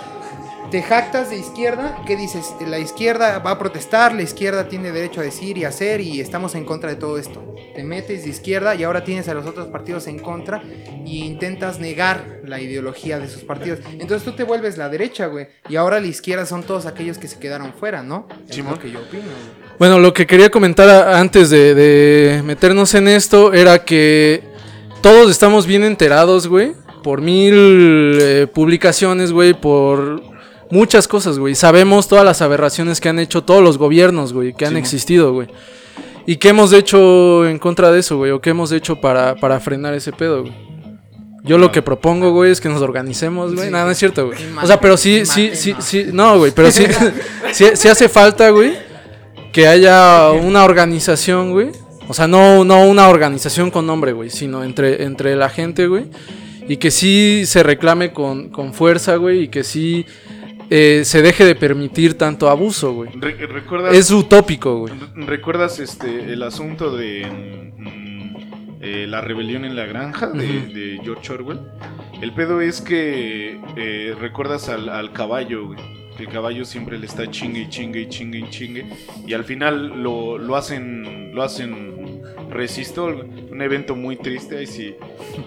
te jactas de izquierda, ¿qué dices? La izquierda va a protestar, la izquierda tiene derecho a decir y hacer y estamos en contra de todo esto. Te metes de izquierda y ahora tienes a los otros partidos en contra y intentas negar la ideología de esos partidos. Entonces tú te vuelves la derecha, güey. Y ahora la izquierda son todos aquellos que se quedaron fuera, ¿no? Es Simón. lo que yo opino, güey. Bueno, lo que quería comentar antes de, de meternos en esto era que todos estamos bien enterados, güey, por mil eh, publicaciones, güey, por muchas cosas, güey. Sabemos todas las aberraciones que han hecho todos los gobiernos, güey, que han Sí. existido, güey. ¿Y qué hemos hecho en contra de eso, güey? ¿O qué hemos hecho para, para frenar ese pedo, güey? Yo lo que propongo, güey, es que nos organicemos, güey. Sí. Nada, no es cierto, güey. O sea, pero sí, sí, sí, sí. No, güey, pero sí, sí, sí hace falta, güey, que haya una organización, güey. O sea, no, no una organización con nombre, güey, sino entre, entre la gente, güey. Y que sí se reclame con, con fuerza, güey, y que sí eh, se deje de permitir tanto abuso, güey. Re- ¿Recuerdas? Es utópico, güey. Re- ¿Recuerdas este el asunto de mm, eh, la rebelión en la granja de, de George Orwell? El pedo es que eh, recuerdas al, al caballo, güey. El caballo siempre le está chingue y chingue y chingue y chingue. Y al final lo, lo hacen. Lo hacen resistol, güey. Un evento muy triste. Y si,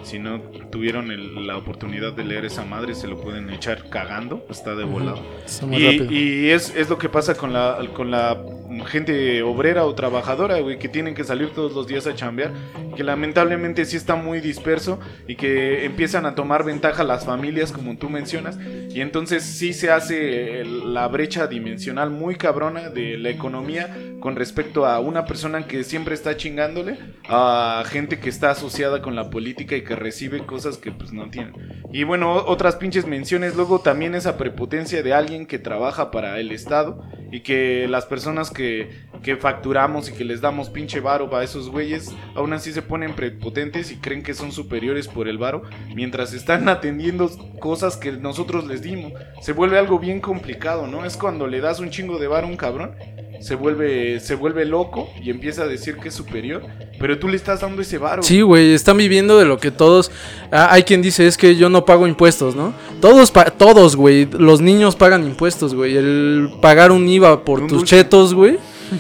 si no tuvieron el- la oportunidad de leer esa madre, se lo pueden echar cagando. Está de volado. Está Y, y es, es lo que pasa con la, con la gente obrera o trabajadora, güey, que tienen que salir todos los días a chambear, que lamentablemente sí está muy disperso y que empiezan a tomar ventaja las familias, como tú mencionas, y entonces sí se hace el- la brecha dimensional muy cabrona de la economía con respecto a una persona que siempre está chingándole, a gente que está asociada con la política y que recibe cosas que pues no tienen. Y bueno, otras pinches menciones, luego también esa prepotencia de alguien que trabaja para el Estado y que las personas que que facturamos y que les damos pinche varo a esos güeyes, aún así se ponen prepotentes y creen que son superiores por el varo, mientras están atendiendo cosas que nosotros les dimos. Se vuelve algo bien complicado, ¿no? Es cuando le das un chingo de varo a un cabrón, se vuelve, se vuelve loco y empieza a decir que es superior, pero tú le estás dando ese varo. Sí, güey, están viviendo de lo que todos. Ah, hay quien dice, es que yo no pago impuestos, ¿no? Todos, todos, güey. Los niños pagan impuestos, güey. El pagar un IVA por Un tus dulce. chetos, güey.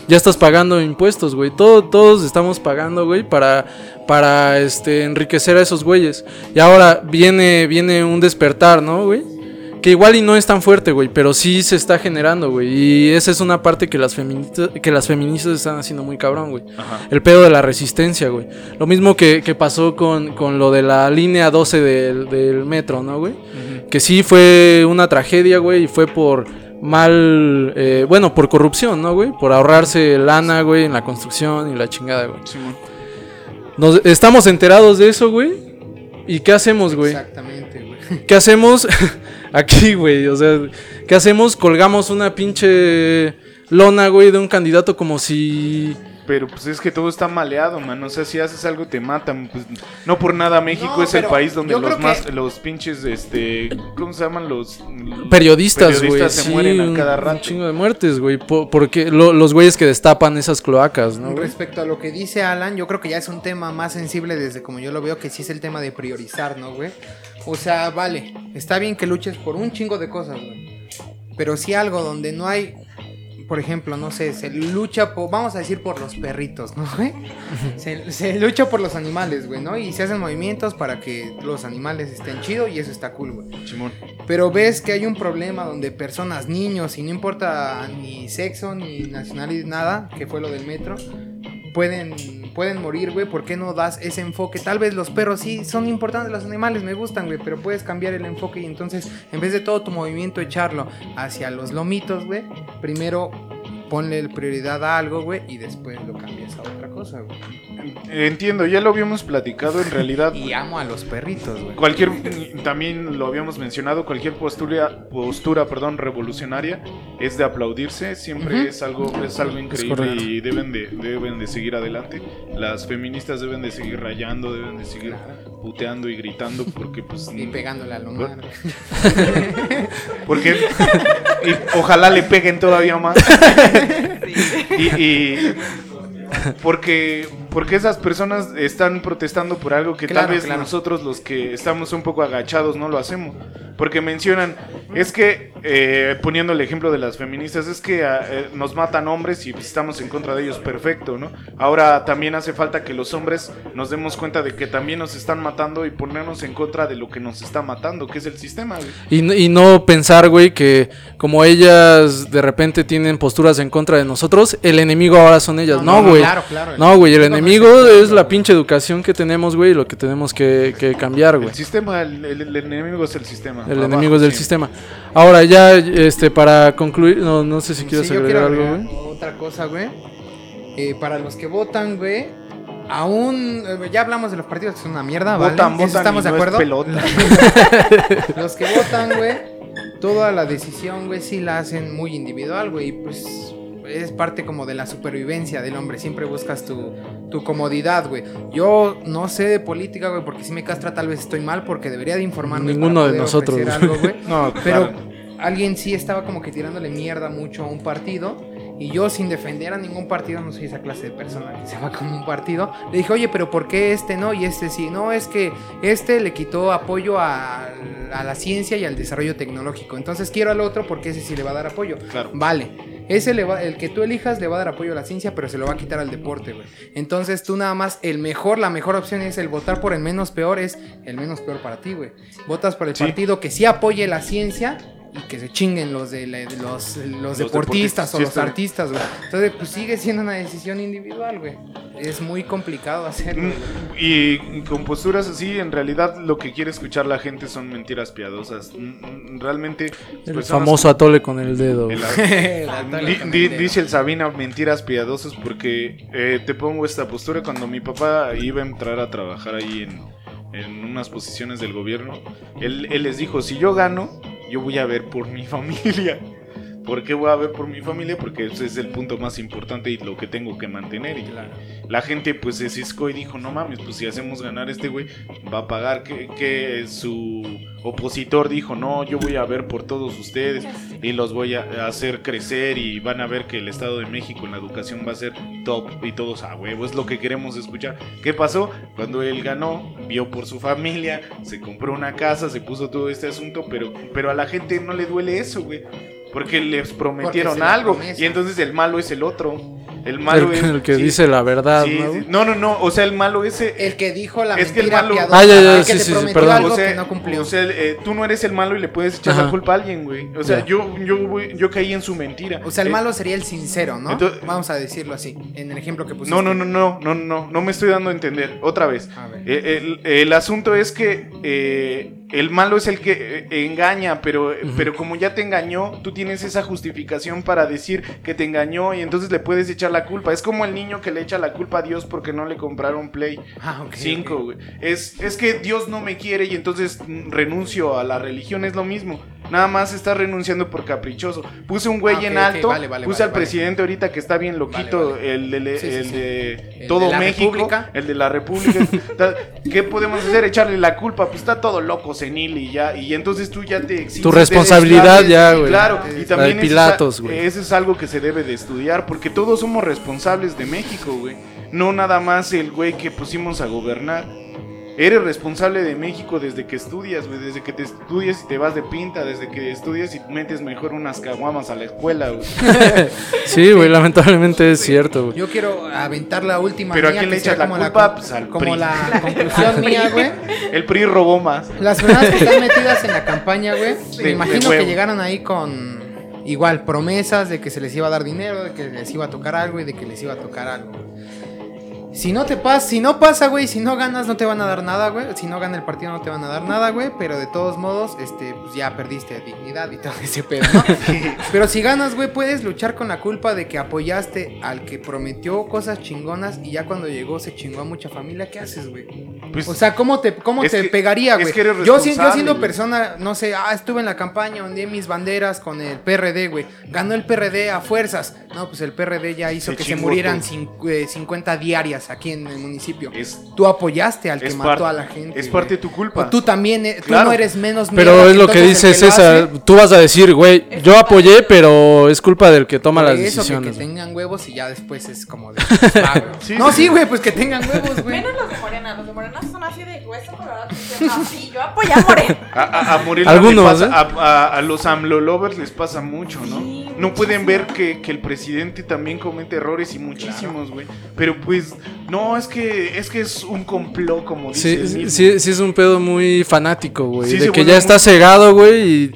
Ya estás pagando impuestos, güey. Todo, todos estamos pagando, güey, para, para este, enriquecer a esos güeyes. Y ahora viene, viene un despertar, ¿no, güey? Que igual y no es tan fuerte, güey, pero sí se está generando, güey. Y esa es una parte que las, feministas, que las feministas están haciendo muy cabrón, güey. El pedo de la resistencia, güey. Lo mismo que, que pasó con, con lo de la línea 12 del, del metro, ¿no, güey? Que sí fue una tragedia, güey, y fue por mal, eh, bueno, por corrupción, ¿no, güey? Por ahorrarse lana, güey, en la construcción y la chingada, güey. Nos, estamos enterados de eso, güey. ¿Y qué hacemos, güey? Exactamente, güey. ¿Qué hacemos aquí, güey? O sea, ¿qué hacemos? Colgamos una pinche lona, güey, de un candidato como si... Pero pues es que todo está maleado, man. O sea, si haces algo te matan. Pues, no por nada México No, es el país donde los más, que- los pinches, este, ¿cómo se llaman los Periodistas, güey. Periodistas se sí, mueren a un- cada Un rato. chingo de muertes, güey. po- porque lo- los güeyes que destapan esas cloacas, ¿no? Respecto a lo que dice Alan, yo creo que ya es un tema más sensible desde como yo lo veo, que sí es el tema de priorizar, ¿no, güey? O sea, vale, está bien que luches por un chingo de cosas, güey. Pero si algo donde no hay, por ejemplo, no sé, se lucha por, vamos a decir por los perritos, ¿no, güey? Se, se lucha por los animales, güey, ¿no? Y se hacen movimientos para que los animales estén chidos y eso está cool, güey. Simón. Pero ves que hay un problema donde personas, niños, y no importa ni sexo, ni nacionalidad, nada, que fue lo del metro, pueden, pueden morir, güey. ¿Por qué no das ese enfoque? Tal vez los perros sí son importantes, los animales me gustan, güey, pero puedes cambiar el enfoque y entonces, en vez de todo tu movimiento, echarlo hacia los lomitos, güey, primero ponle prioridad a algo, güey, y después lo cambias a otra cosa, güey. Entiendo, ya lo habíamos platicado en realidad. Y amo a los perritos, güey. Cualquier, también lo habíamos mencionado, cualquier postura, postura perdón, revolucionaria es de aplaudirse, siempre es algo es algo increíble y deben de, deben de seguir adelante. Las feministas deben de seguir rayando, deben de seguir Claro. puteando y gritando porque pues Y pegándole a lo madre. porque y ojalá le peguen todavía más. y, porque porque esas personas están protestando por algo que Claro, tal vez claro. nosotros los que estamos un poco agachados no lo hacemos porque mencionan es que eh, poniendo el ejemplo de las feministas es que ah, eh, nos matan hombres y estamos en contra de ellos perfecto no ahora también hace falta que los hombres nos demos cuenta de que también nos están matando y ponernos en contra de lo que nos está matando que es el sistema güey. Y, no pensar, güey, que como ellas de repente tienen posturas en contra de nosotros, el enemigo ahora son ellas. No, güey. Claro, claro. No, güey, el Enemigo no es la pinche educación que tenemos, güey, y lo que tenemos que, que cambiar, güey. El sistema, el, el- el enemigo es el sistema. El Abajo, enemigo es del sí. sistema. Ahora, ya, este, para concluir, no, no sé si Sí, quieres yo agregar algo, güey. otra cosa, güey. Eh, para los que votan, güey, aún eh, ya hablamos de los partidos que son una mierda, ¿vale? Votan, Eso votan estamos y de acuerdo. los que votan, güey, toda la decisión, güey, sí la hacen muy individual, güey, y pues es parte como de la supervivencia del hombre, siempre buscas tu, tu comodidad, güey. Yo no sé de política, güey, porque si me castra tal vez estoy mal porque debería de informarme Ninguno de nosotros, algo, güey. No, Pero alguien sí estaba como que tirándole mierda mucho a un partido. Y yo, sin defender a ningún partido, no soy esa clase de persona que se va como un partido. Le dije, oye, pero ¿por qué este no? Y este sí. No, es que este le quitó apoyo a, a la ciencia y al desarrollo tecnológico. Entonces quiero al otro porque ese sí le va a dar apoyo. Claro. Vale. Ese le va, el que tú elijas le va a dar apoyo a la ciencia, pero se lo va a quitar al deporte, güey. Entonces tú nada más, el mejor, la mejor opción es el votar por el menos peor, es el menos peor para ti, güey. Votas por el Sí. partido que sí apoye la ciencia y que se chinguen los de la- los, los, deportistas deportistas, o sí, los artistas, güey. Entonces, pues sigue siendo una decisión individual, güey. Es muy complicado hacerlo. Mm, güey. Y con posturas así, en realidad lo que quiere escuchar la gente son mentiras piadosas. Mm, mm, Realmente. El personas- famoso atole con el dedo. el- con di- el dedo. dice el Sabina mentiras piadosas porque eh, te pongo esta postura cuando mi papá iba a entrar a trabajar ahí en, en unas posiciones del gobierno. Él, él les dijo, si yo gano, yo voy a ver por mi familia. ¿Por qué voy a ver por mi familia? Porque ese es el punto más importante y lo que tengo que mantener. Y la gente pues se ciscó y dijo, no mames, pues si hacemos ganar este güey, va a pagar que, que su opositor dijo, no, yo voy a ver por todos ustedes y los voy a hacer crecer y van a ver que el Estado de México en la educación va a ser top y todos a huevo, es lo que queremos escuchar. ¿Qué pasó? Cuando él ganó, vio por su familia, se compró una casa, se puso todo este asunto, pero, pero a la gente no le duele eso, güey. Porque les prometieron algo promesa. y entonces el malo es el otro. El malo el, es el que sí, dice la verdad, sí, ¿no? sí. No, no, no, o sea, el malo ese El que dijo la Es que el mentira malo- piadosa, Ah, ya, ya, el que sí, te sí, sí, prometió perdón. algo o sea, que no cumplió. o sea, eh, tú no eres el malo y le puedes echar la culpa a alguien, güey. O sea, yo, yo, voy- yo caí en su mentira. O sea, el Eh, malo sería el sincero, ¿no? entonces- Vamos a decirlo así, en el ejemplo que pusiste. No, no, no, no, no, no, no me estoy dando a entender. Otra vez. A ver. Eh, El, el asunto es que eh, el malo es el que eh, engaña, pero, pero como ya te engañó, tú tienes esa justificación para decir que te engañó y entonces le puedes echar la culpa. Es como el niño que le echa la culpa a Dios porque no le compraron Play Ah, ok, 5, ok. güey. Es, es que Dios no me quiere y entonces renuncio a la religión, es lo mismo. Nada más está renunciando por caprichoso. Puse un güey Ah, en alto, vale, vale, puse vale, al vale. presidente ahorita que está bien loquito, Vale, el de, Sí, el sí. de todo de la México, República. el de la República. ¿Qué podemos hacer? Echarle la culpa, pues está todo loco, senil y ya. Y entonces tú ya te exiges Tu responsabilidad ya, güey. Claro, La y también Pilatos, güey. eso es algo que se debe de estudiar, porque todos somos responsables de México, güey. No nada más el güey que pusimos a gobernar. Eres responsable de México desde que estudias, güey. Desde que te estudias y te vas de pinta. Desde que estudias y metes mejor unas caguamas a la escuela, güey. Sí, güey, lamentablemente es cierto, güey. Yo quiero aventar la última Pero ¿a mía, quién que le echas la culpa? Pues al como PRI. la conclusión mía, güey. El PRI robó más. Las personas que están metidas en la campaña, güey, me imagino que llegaron ahí con igual promesas de que se les iba a dar dinero, de que les iba a tocar algo y de que les iba a tocar algo. Si no te pasa, si no pasa, güey, si no ganas no te van a dar nada, güey. Si no gana el partido no te van a dar nada, güey, pero de todos modos, este, pues ya perdiste dignidad y todo ese pedo, ¿no? pero si ganas, güey, puedes luchar con la culpa de que apoyaste al que prometió cosas chingonas y ya cuando llegó se chingó a mucha familia, ¿qué haces, güey? Pues, O sea, ¿cómo te, cómo te que- pegaría, güey? yo, yo siendo persona, no sé, ah, estuve en la campaña, hundí mis banderas con el PRD, güey. Ganó el PRD a fuerzas. No, pues el PRD ya hizo Se que se murieran todo. cin- eh, 50 diarias aquí en el municipio. es, Tú apoyaste al que mató a la gente. es parte de tu culpa. O tú también, eh, tú Claro. no eres menos Pero es lo que lo César. Tú vas a decir, güey, yo apoyé, pero es culpa del que toma Por las eso, que- que, decisiones. tengan huevos y ya después es como de. pues. Sí, no, sí. güey, pues que tengan huevos, güey. Menos los de Morena, los de Morena son así de hueso colorado. que dicen, No, sí, yo apoyé a Morena. A, a, a Morelia Algunos, pasa- ¿eh? a, a- a los AMLO lovers les pasa mucho, ¿no? Sí, no pueden ver que, que el presidente también comete errores y muchísimos, güey. Pero pues, no, es que es que es un complot, como dice él Sí, sí, sí es un pedo muy fanático, güey. Sí, de que ya está cegado, güey, y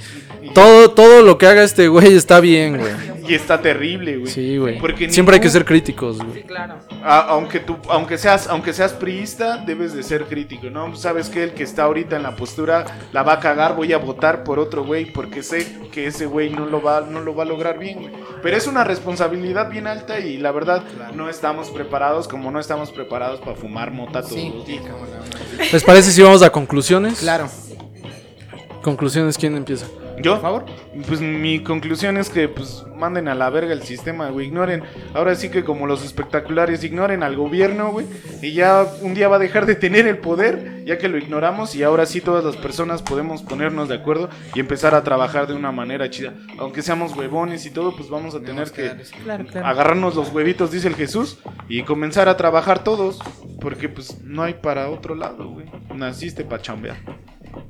todo, todo lo que haga este güey está bien, güey. Y está terrible, güey. Sí, güey. Porque Siempre hay que ser críticos, güey. Sí, claro. A- aunque tú, aunque seas, aunque seas priista, debes de ser crítico, ¿no? Sabes que el que está ahorita en la postura la va a cagar, voy a votar por otro güey porque sé que ese güey no lo va, no lo va a lograr bien, güey. Pero es una responsabilidad bien alta y la verdad no estamos preparados como no estamos preparados para fumar mota todos Sí, los días. ¿Les parece si vamos a conclusiones? Claro, Conclusiones, ¿quién empieza? ¿Yo? por favor. Pues mi conclusión es que pues manden a la verga el sistema, güey. Ignoren, ahora sí que como los espectaculares, ignoren al gobierno, güey. Y ya un día va a dejar de tener el poder, ya que lo ignoramos. Y ahora sí todas las personas podemos ponernos de acuerdo y empezar a trabajar de una manera chida. Aunque seamos huevones y todo, pues vamos a tener que Claro, claro. agarrarnos los huevitos, dice el Jesús, y comenzar a trabajar todos. Porque pues no hay para otro lado, güey. Naciste para chambear.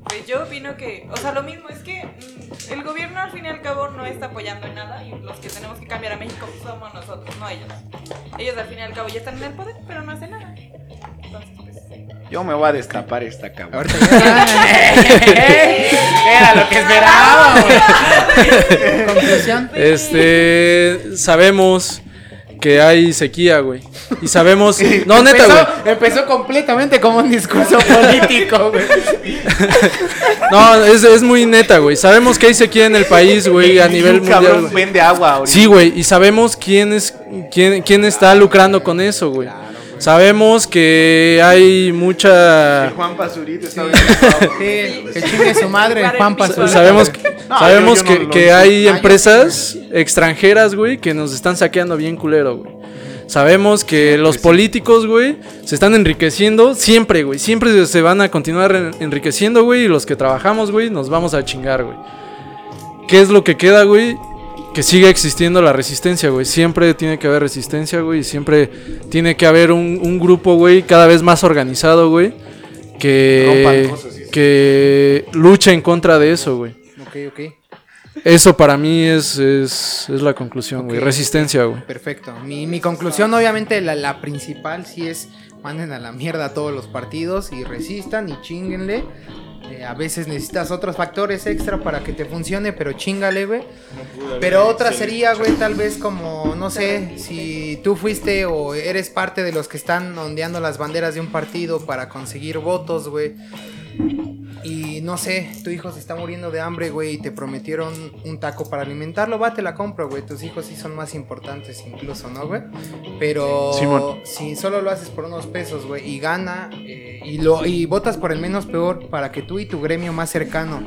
Pues yo opino que, o sea, lo mismo es que mm, el gobierno al fin y al cabo no está apoyando en nada y los que tenemos que cambiar a México somos nosotros, no ellos. Ellos al fin y al cabo ya están en el poder, pero no hacen nada. Entonces, pues. Yo me voy a destapar esta cabrón. Ahorita ya. Era lo que esperaba. Conclusión. Este, sabemos que hay sequía, güey. Y sabemos, no neta, güey. empezó completamente como un discurso político, güey. No, es, es muy neta, güey. Sabemos que hay sequía en el país, güey, a Y nivel un mundial. cabrón güey. vende agua ahorita. Sí, güey, y sabemos quién es quién, quién está lucrando con eso, güey. Sabemos que hay El mucha Juan Pazurito está vendiendo agua. Sí, que chingue su madre, Juan Pasó. sabemos que, No, Sabemos yo- yo no que, que hice. hay Ah, yo empresas extranjeras, güey, que nos están saqueando bien culero, güey. Sabemos que los políticos, güey, se están enriqueciendo siempre, güey. Siempre se van a continuar en- enriqueciendo, güey. Y los que trabajamos, güey, nos vamos a chingar, güey. ¿Qué es lo que queda, güey? Que siga existiendo la resistencia, güey. Siempre tiene que haber resistencia, güey. Y siempre tiene que haber un, un grupo, güey, cada vez más organizado, güey. Que, cosas, sí, sí. que lucha en contra de eso, güey. Ok, ok. Eso para mí es, es, es la conclusión, güey. Resistencia, güey. Perfecto. Mi, mi conclusión, obviamente, la, la principal sí es manden a la mierda a todos los partidos y resistan y chinguenle. Eh, a veces necesitas otros factores extra para que te funcione, pero chingale, güey. Pero otra sería, güey, tal vez como, no sé, si tú fuiste o eres parte de los que están ondeando las banderas de un partido para conseguir votos, güey. Y no sé, tu hijo se está muriendo de hambre, güey, y te prometieron un taco para alimentarlo, va, te la compro, güey. Tus hijos sí son más importantes incluso, ¿no, güey? Pero Simón. si solo lo haces por unos pesos, güey, y gana, eh, y, lo, y votas por el menos peor para que tú y tu gremio más cercano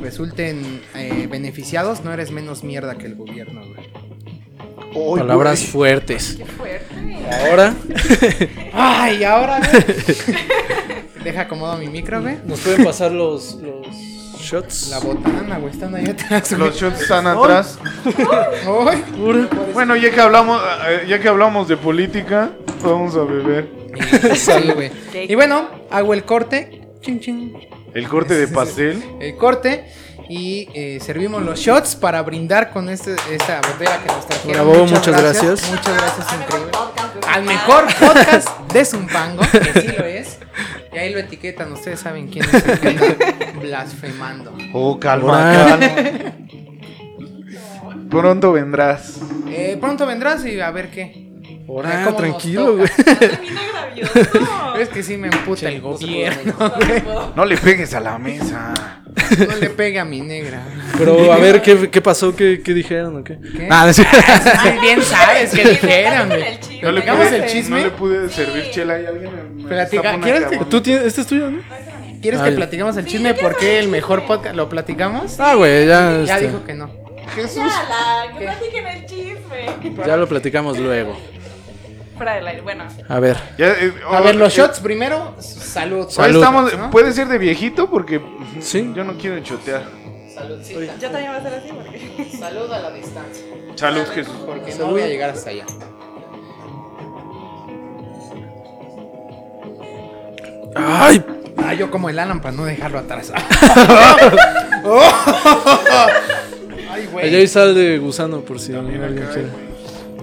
resulten eh, beneficiados, no eres menos mierda que el gobierno, güey. Palabras güey. fuertes. Qué fuerte. Ahora Ay, ahora, güey. Deja acomodo mi micro, güey. nos pueden pasar los, los shots. La botana, güey, están ahí atrás. güey. Los shots están atrás. Ay. Bueno, ya que hablamos, eh, ya que hablamos de política, vamos a beber. Sí, güey. Y bueno, hago el corte. Chin, chin. El corte de pastel. El corte. Y eh, servimos los shots para brindar con este, esta botella que nos trajeron. Bravo, muchas gracias. Muchas gracias, increíble. Al mejor podcast de Zumpango, que sí lo es. Y ahí lo etiquetan, ustedes saben quién es el que anda blasfemando. Oh, calma, calma. Pronto vendrás. Eh, pronto vendrás y a ver qué. Ahora, ¿Cómo nos tranquilo, güey. Es que sí me emputa el gobierno. No. No le pegues a la mesa. No le pegue a mi negra. Pero a ver, ¿qué, qué pasó? ¿Qué, qué dijeron o qué? ¿Qué? Ah, no es cierto. Ay, bien sabes que Sí, dijeron, güey. el chisme. No le ¿Platicamos pude, el chisme? No le pude Sí. servir chela y alguien me- me Platica- ¿quieres que-. ¿Tú tienes, este es tuyo, no? ¿Quieres Ay. que platicamos el Sí, chisme? quiero ¿Por qué el mejor podcast lo platicamos? Ah, güey, ya, Ya este, dijo que no. Jesús. Ya, la, que ¿Qué? platiquen el chisme. ya lo platicamos luego. Fuera del aire. Bueno, A ver. Ya, eh, A oh, ver, los eh, shots primero. Salud. Salud. estamos, ¿no? puede ser de viejito porque Sí. yo no quiero chotear. Saludcita. yo también voy a hacer así porque. Salud a la distancia. Salud, Jesús. Porque no Salud. voy a llegar hasta allá. ¡Ay! Ah, yo como el Alan para no dejarlo atrás. Ay, Allá güey. hay sal de gusano por si También alguien acá,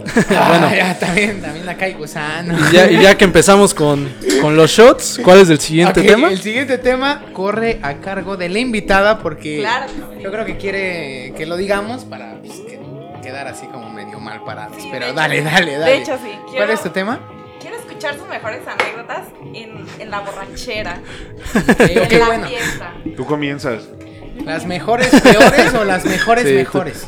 bueno. ya, también, también acá hay gusano. Y ya, y ya que empezamos con, con los shots, ¿cuál es el siguiente tema? El siguiente tema corre a cargo de la invitada porque Claro. yo creo que quiere que lo digamos para pues, que- quedar así como medio mal parados. Sí, Pero dale, hecho- dale, dale. de hecho, sí, ¿Cuál quiero- es tu tema? Quiero escuchar sus mejores anécdotas en, en la borrachera. En la bueno. fiesta. Tú comienzas. ¿Las mejores peores o las mejores Sí, mejores?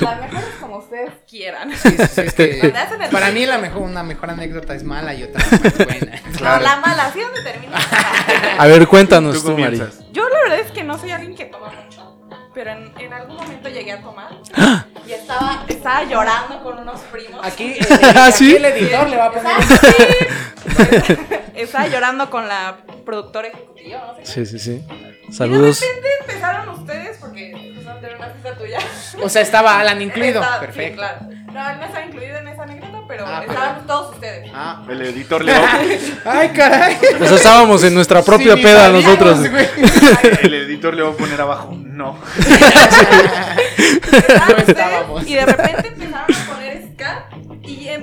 Las mejores como ustedes quieran. Sí, sí, sí, es que para mí la mejor, una mejor anécdota es mala y otra es buena. No, la mala, así donde termina. A ver, cuéntanos Tú tú, Mari. Yo la verdad es que no soy alguien que toma mucho, pero en, en algún momento llegué a tomar y estaba, estaba llorando con unos primos. Aquí, eh, ¿Ah, aquí sí? el editor le va a poner Estaba, llorando con la productora ejecutiva, no sé. Sí, sí, sí. Y Saludos. de repente empezaron ustedes, porque justamente era una fiesta tuya. O sea, estaba Alan incluido. Sí, Perfecto. claro. No, él no estaba incluido en esa anécdota, pero Ah, estaban todos ustedes. Ah. El editor le va, Ay, caray. O sea, estábamos en nuestra propia Sí, peda nosotros. güey. el editor le va a poner abajo. No. Estábamos. Y de repente empezaron a.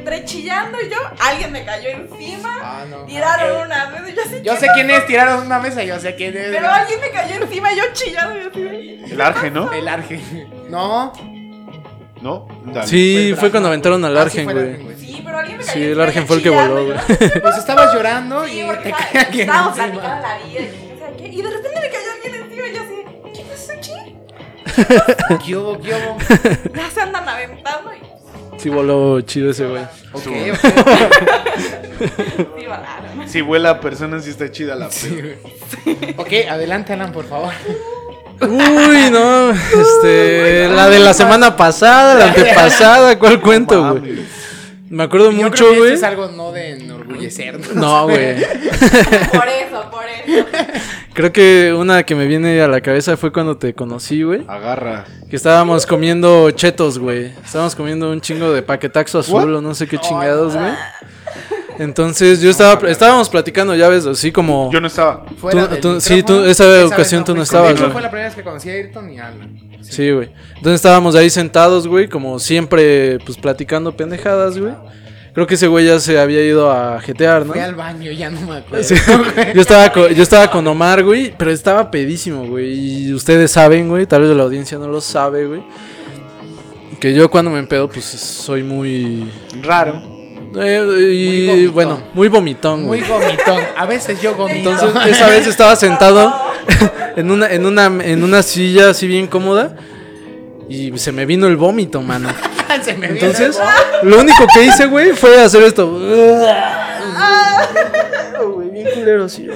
Y entre chillando y yo, alguien me cayó encima. Ah, no. Tiraron Ok. una y Yo, así, Yo ¿qué sé pasó? quién es, tiraron una mesa, yo sé quién es. Pero alguien me cayó encima y yo chillando. Y yo así El Arge, ¿no? El Arge. No. ¿No? Dale. Sí, Fue fue cuando Brahma, aventaron al Ah, sí, Argen, güey. Güey. Sí, pero alguien me cayó Sí, el Argen fue el que voló, güey. Pues estabas llorando Sí, y porque te alguien estábamos platicando la vida y yo no sé qué. Y de repente me cayó alguien encima y yo así, ¿quién es ese chi? ¿Qué hubo, qué hubo? Ya se andan aventando y Sí voló chido ese güey. Si vuela a personas, sí está chida la Sí. Ok, adelante, Alan, por favor. Uy, no. Este. La de la semana pasada, la antepasada. ¿Cuál cuento, güey? Me acuerdo Yo mucho, güey. es algo no de enorgullecernos. No, güey. Por eso, por eso. Creo que una que me viene a la cabeza fue cuando te conocí, güey. Agarra. Que estábamos comiendo chetos, güey. Estábamos comiendo un chingo de paquetaxo azul What? o no sé qué chingados, güey. Entonces yo estaba, estábamos platicando, ya ves, así como... Yo no estaba. Fuera Tú- sí, tú- esa vez ocasión tú no estabas, güey. fue la primera vez que conocí a Ayrton y a Alan. Sí, güey. Entonces estábamos ahí sentados, güey, como siempre, pues platicando pendejadas, güey. Creo que ese güey ya se había ido a jetear, ¿no? Fui al baño, ya no me acuerdo. Sí. yo, estaba con, yo estaba con Omar, güey, pero estaba pedísimo, güey. Y ustedes saben, güey, tal vez la audiencia no lo sabe, güey. Que yo cuando me empedo, pues soy muy... Raro. eh, y vomitón. bueno, muy vomitón, Muy güey. gomitón. A veces yo gomito. Entonces, esa vez estaba sentado en una, en una, en una silla así bien cómoda. Y se me vino el vómito, mano. Se me vino Entonces, el lo único que hice, güey, fue hacer esto. Güey, bien culero, sí.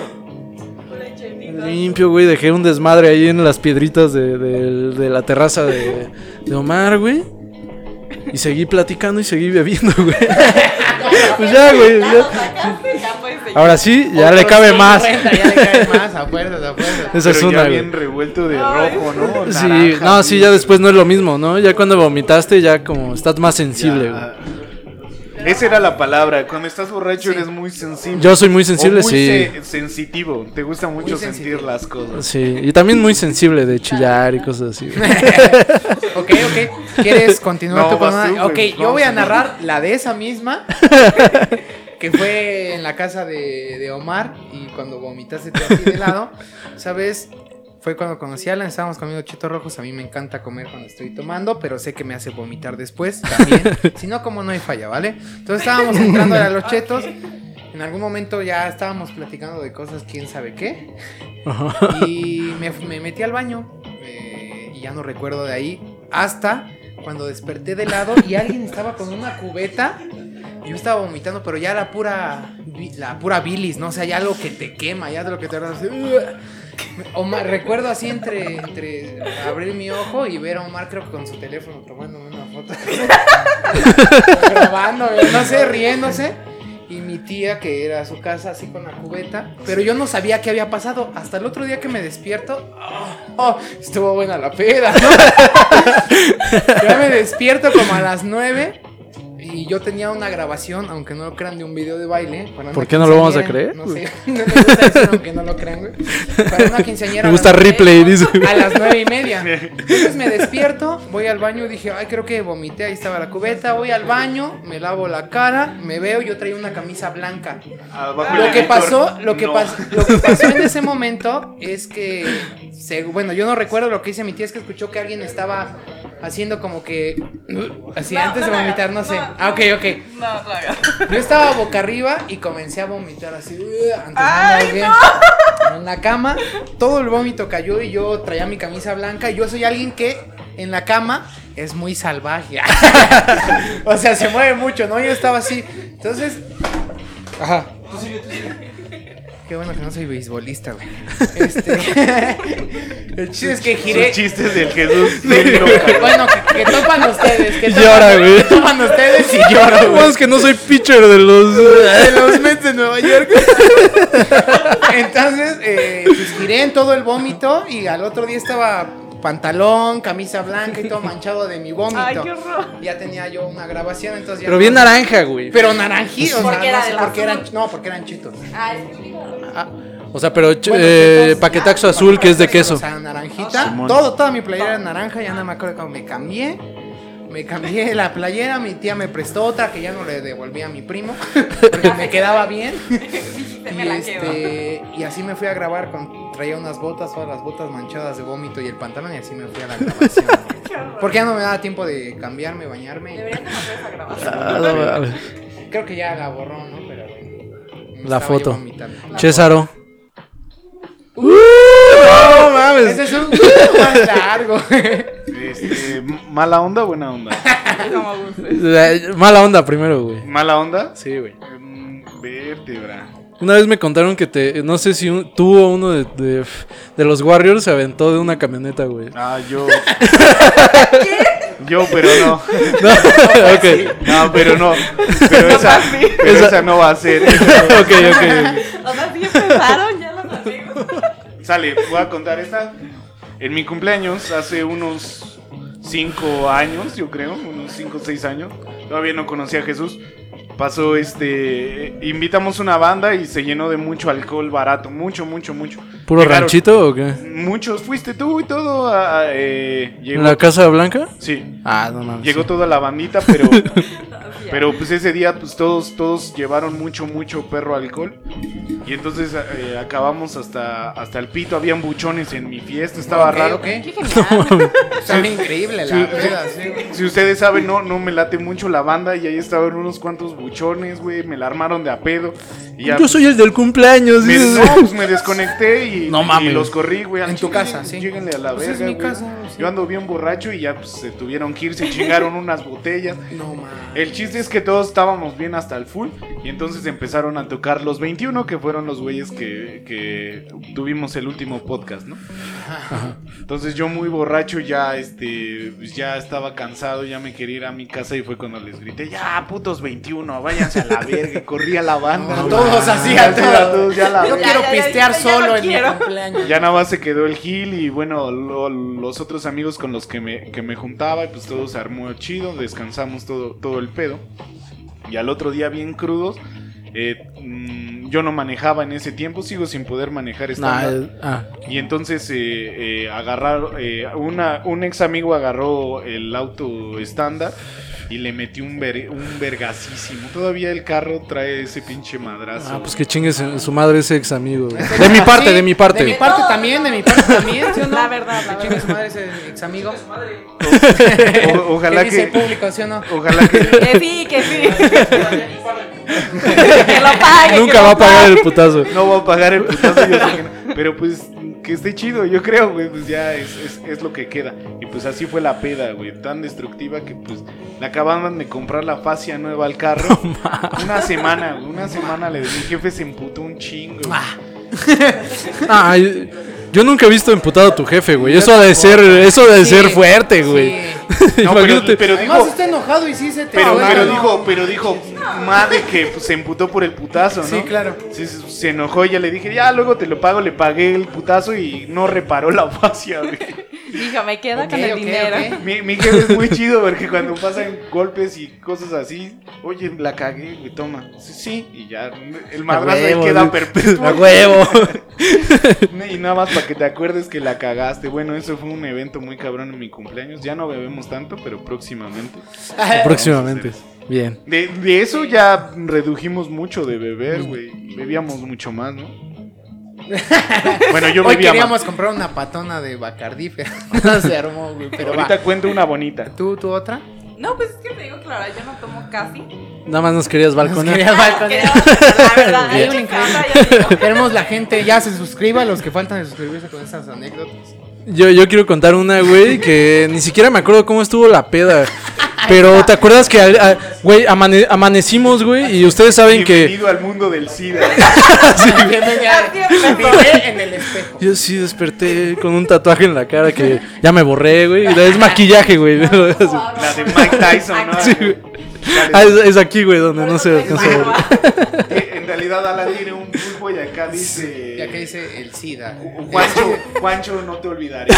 Limpio, güey. Dejé un desmadre ahí en las piedritas de, de- de la terraza de, de Omar, güey. Y seguí platicando y seguí bebiendo, güey. pues ya, güey. Ya Ahora sí, ya le cabe más. ya le cabe más, a fuerzas, a fuerzas. Esa es ya una, bien revuelto de rojo, ¿no? Sí, Naranja, no, sí, ya después no es lo mismo, ¿no? Ya cuando vomitaste, ya como estás más sensible, güey. Esa era la palabra. Cuando estás borracho eres muy sensible. Yo soy muy sensible, O muy sí. se- sensitivo. Te gusta mucho Muy sentir sensitivo. las cosas. Sí, y también muy sensible de chillar y cosas así. Ok, ok. ¿Quieres continuar No, una? tú, Ok, yo voy a- narrar la de esa misma. que fue en la casa de, de Omar. Y cuando vomitaste así de lado. ¿Sabes? Fue cuando conocí a Alan, estábamos comiendo chetos rojos. A mí me encanta comer cuando estoy tomando, pero sé que me hace vomitar después también. si no, como no hay falla, ¿vale? Entonces estábamos entrando a los chetos. En algún momento ya estábamos platicando de cosas, quién sabe qué. Ajá. Y me, me metí al baño eh, y ya no recuerdo de ahí hasta cuando desperté de lado y alguien estaba con una cubeta. Yo estaba vomitando, pero ya la pura la pura bilis, ¿no? O sea, ya algo que te quema, ya de lo que te así, Omar, recuerdo así entre, entre abrir mi ojo y ver a Omar creo que con su teléfono tomándome una foto. Grabando, no sé, riéndose. Y mi tía, que era a su casa así con la cubeta. Pero yo no sabía qué había pasado. Hasta el otro día que me despierto. Oh, oh, estuvo buena la peda, ¿no? ya me despierto como a las 9. Y yo tenía una grabación, aunque no lo crean, de un video de baile. para ¿Por qué no lo vamos a creer? No sé. No me gusta decir, aunque no lo crean, güey. Para una quinceañera. Me gusta replay, dice. a las nueve y media. Entonces me despierto, voy al baño y dije, ay, creo que vomité, ahí estaba la cubeta, voy al baño, me lavo la cara, me veo, yo traía una camisa blanca. Lo que pasó, lo que, no. pas- lo que pasó en ese momento es que, se- bueno, yo no recuerdo lo que dice mi tía, es que escuchó que alguien estaba haciendo como que, así No, antes de no vomitar, no sé. no. Ah, ok, ok. No, no hagas. Yo estaba boca arriba y comencé a vomitar así. "Ugh", Antes no Ay, ahogué. En la cama, todo el vómito cayó y yo traía mi camisa blanca. Y yo soy alguien que en la cama es muy salvaje. o sea, se mueve mucho, ¿no? Yo estaba así. Entonces. Ajá. Qué bueno que no soy beisbolista, güey. Este. el chiste es que giré. Sus chistes del Jesús. Bueno, que, que topan ustedes. Que topan- llora, güey. Que topan ustedes y lloro, Lo güey. bueno es que no soy pitcher de los. de los Mets de Nueva York. Entonces, eh, pues giré en todo el vómito y al otro día estaba pantalón, camisa blanca y todo manchado de mi vómito. Ay, qué horror. Ya tenía yo una grabación, entonces ya Pero no- bien naranja, güey. Pero naranjito, o sea, Porque era no sé del por qué eran, no, porque eran chetos. Ah. O sea, pero Bueno, eh, paquetaxo ah, azul que es de queso. O sea, naranjita. Simón. Todo, toda mi playera era naranja, ya no me acuerdo cómo me cambié. Me cambié la playera, mi tía me prestó otra que ya no le devolví a mi primo, porque me quedaba bien. Y, este, y así me fui a grabar con traía unas botas, todas las botas manchadas de vómito y el pantalón y así me fui a la grabación. Porque ya no me daba tiempo de cambiarme, bañarme. Deberían de hacer esa grabación. Ah. Creo que ya la borró, ¿no? La foto. Césaro. no mames. Ese es un más largo. Este, ¿Mala onda o buena onda? Eh, Mala onda primero, güey. ¿Mala onda? Sí, güey. Mm, Vértebra. Una vez me contaron que te. No sé si un- tú o uno de, de, de los Warriors se aventó de una camioneta, güey. Ah, yo. Yo, pero no. No, ok. No, pero no. Pero esa, pero Esa- esa no va a ser. ok, ok. O sea, sí empezaron ya los amigos. Sale, voy a contar esta. En mi cumpleaños, hace unos 5 años, yo creo, unos 5 o 6 años, todavía no conocía a Jesús. Pasó este. Invitamos una banda y se llenó de mucho alcohol barato. Mucho, mucho, mucho. ¿Puro Llegaron ranchito o qué? Muchos, fuiste tú y todo. a- a- eh, ¿En llegó, la Casa Blanca? Sí, Ah, no mames. llegó toda la bandita, pero. Pero pues ese día pues todos todos llevaron mucho mucho perro alcohol y entonces eh, acabamos hasta hasta el pito, habían buchones en mi fiesta, estaba raro. ok. Qué genial. Está increíble la peda, sí. Si ustedes saben, no no me late mucho la banda y ahí estaban unos cuantos buchones, güey, me la armaron de a pedo y ya Yo soy el del cumpleaños. me, no, pues me desconecté y, No y mames. los corrí, güey. En tu casa, sí. Lléguenle a la Pues es verga, mi güey. casa, sí. Yo ando bien borracho y ya pues, se tuvieron que ir, se chingaron unas botellas. No mames. El chiste es que todos estábamos bien hasta el full y entonces empezaron a tocar los 21 que fueron los güeyes que, que tuvimos el último podcast, ¿no? Entonces yo muy borracho ya este pues, ya estaba cansado, ya me quería ir a mi casa y fue cuando les grité, "Ya, putos 21, váyanse a la verga." Y corrí a la banda. Todos así, a todos. ya la Yo verga. quiero ya, ya, pistear solo en mi quiero. Cumpleaños. Ya nada más se quedó el Gil y bueno, lo- los otros amigos con los que me, que me juntaba y pues todo se armó chido, descansamos todo, todo el pedo. Y al otro día bien crudos, eh, mm, yo no manejaba en ese tiempo, sigo sin poder manejar Nah, estándar. eh, ah. Y entonces eh, eh, agarrar, eh, una, un ex amigo agarró el auto estándar y le metió un, ver, un vergasísimo. Todavía el carro trae ese pinche madrazo. Ah, pues que chingue su madre ese ex amigo. De mi parte, Sí, de mi parte. De mi parte también, de mi parte también, ¿sí o no? La verdad, la Que chingue verdad. su madre ese ex amigo. O- ojalá ¿Qué dice el que... público, sí o no? Ojalá que... Que sí, que sí. que lo pague. que Nunca lo va a pagar pague. el putazo. No voy a pagar el putazo, yo sé que no. Pero pues que esté chido, yo creo, güey. Pues ya es, es, es lo que queda. Y pues así fue la peda, güey. Tan destructiva que pues le acababan de comprar la fascia nueva al carro. una semana, güey. Una semana le mi jefe se emputó un chingo. güey. Ay, yo nunca he visto emputado a tu jefe, güey. Eso ha de ser, eso ha de Sí, ser fuerte, güey. sí. No, pero, pero Además está enojado y sí se te Pero, va, pero ¿no? dijo, pero dijo, madre que pues, se emputó por el putazo, ¿no? Sí, claro. Se, se enojó y ya le dije, ya luego te lo pago, le pagué el putazo y no reparó la fascia, güey. Dijo, me queda con el ok, dinero. ok. Mi, mi jefe es muy chido porque cuando pasan golpes y cosas así, oye, la cagué, güey, toma. Sí, sí, y ya el madrazo ahí queda perpetuo. A huevo. Y nada más para que te acuerdes que la cagaste. Bueno, eso fue un evento muy cabrón en mi cumpleaños. Ya no bebemos tanto, pero próximamente. Próximamente. Bien. De, de eso ya redujimos mucho de beber, güey. Bebíamos mucho más, ¿no? Bueno, yo Hoy bebía queríamos más. comprar una patona de Bacardí, pero no se armó, güey. Pero Ahorita va. cuento una bonita. ¿Tú, tú otra? No, pues es que te digo que la verdad yo no tomo casi. Nada más nos querías balconear. querías- balconear. La verdad, ahí Bien. me encanta, ya digo. Queremos la gente, ya se suscriba, los que faltan de suscribirse con estas anécdotas. Yo, yo quiero contar una, güey, que ni siquiera me acuerdo cómo estuvo la peda. Pero te acuerdas que, güey, amane- amanecimos, güey, y ustedes saben que Bienvenido al mundo del SIDA. Empezó. Vive en el espejo. yo sí desperté con un tatuaje en la cara que ya me borré, güey. Es maquillaje, güey. La de Mike Tyson, ¿no? Sí, güey. Ah, es, es aquí, güey, donde no se alcanza a ver. Realidad Alan tiene un pulpo y acá dice... Y acá dice el SIDA. Juancho, Juancho, no te olvidaré.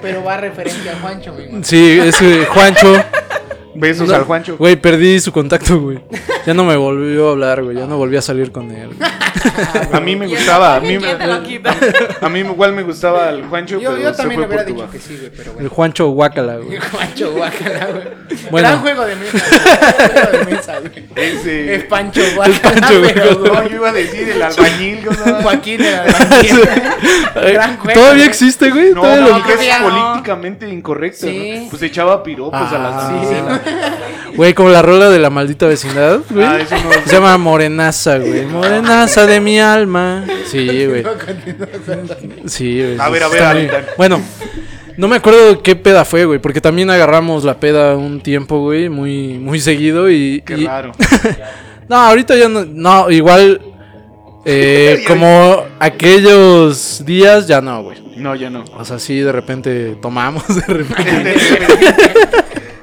Pero va referente a Juancho, mi. Sí, ese Juancho. Besos al Juancho. Güey, perdí su contacto, güey. Ya no me volvió a hablar, güey. Ya no volví a salir con él. güey. A mí me el gustaba, a mí ¿quién te lo me, a mí igual me gustaba el Juancho, Yo, pero yo se también le hubiera dicho que sí, güey, pero El bueno. Juancho Guácala, güey. Juancho Guacala, güey. Bueno. Gran juego de mesa. güey. Gran juego de mesa, güey. Ese- Es Pancho Guacala. Pancho pero, Guacala. No, yo iba a decir el albañil, ¿no? Joaquín de la Albañil. Gran juego, ¿Todavía existe, güey? No, ¿Todavía lo- porque es no. políticamente incorrecto, Sí. ¿no? Pues echaba piropos a las Ah, damiselas. Güey, como la rola de la maldita vecindad, güey. Ah, eso no- Se llama Morenaza, güey. Morenaza de mi alma. Sí, güey. Sí, güey. A ver, a ver, muy- Alan. Bueno, no me acuerdo qué peda fue, güey. Porque también agarramos la peda un tiempo, güey. Muy, muy seguido y... Qué y- raro. No, ahorita ya no. No, igual. eh, como aquellos días, ya no, güey. No, ya no. O sea, sí, de repente tomamos, de repente.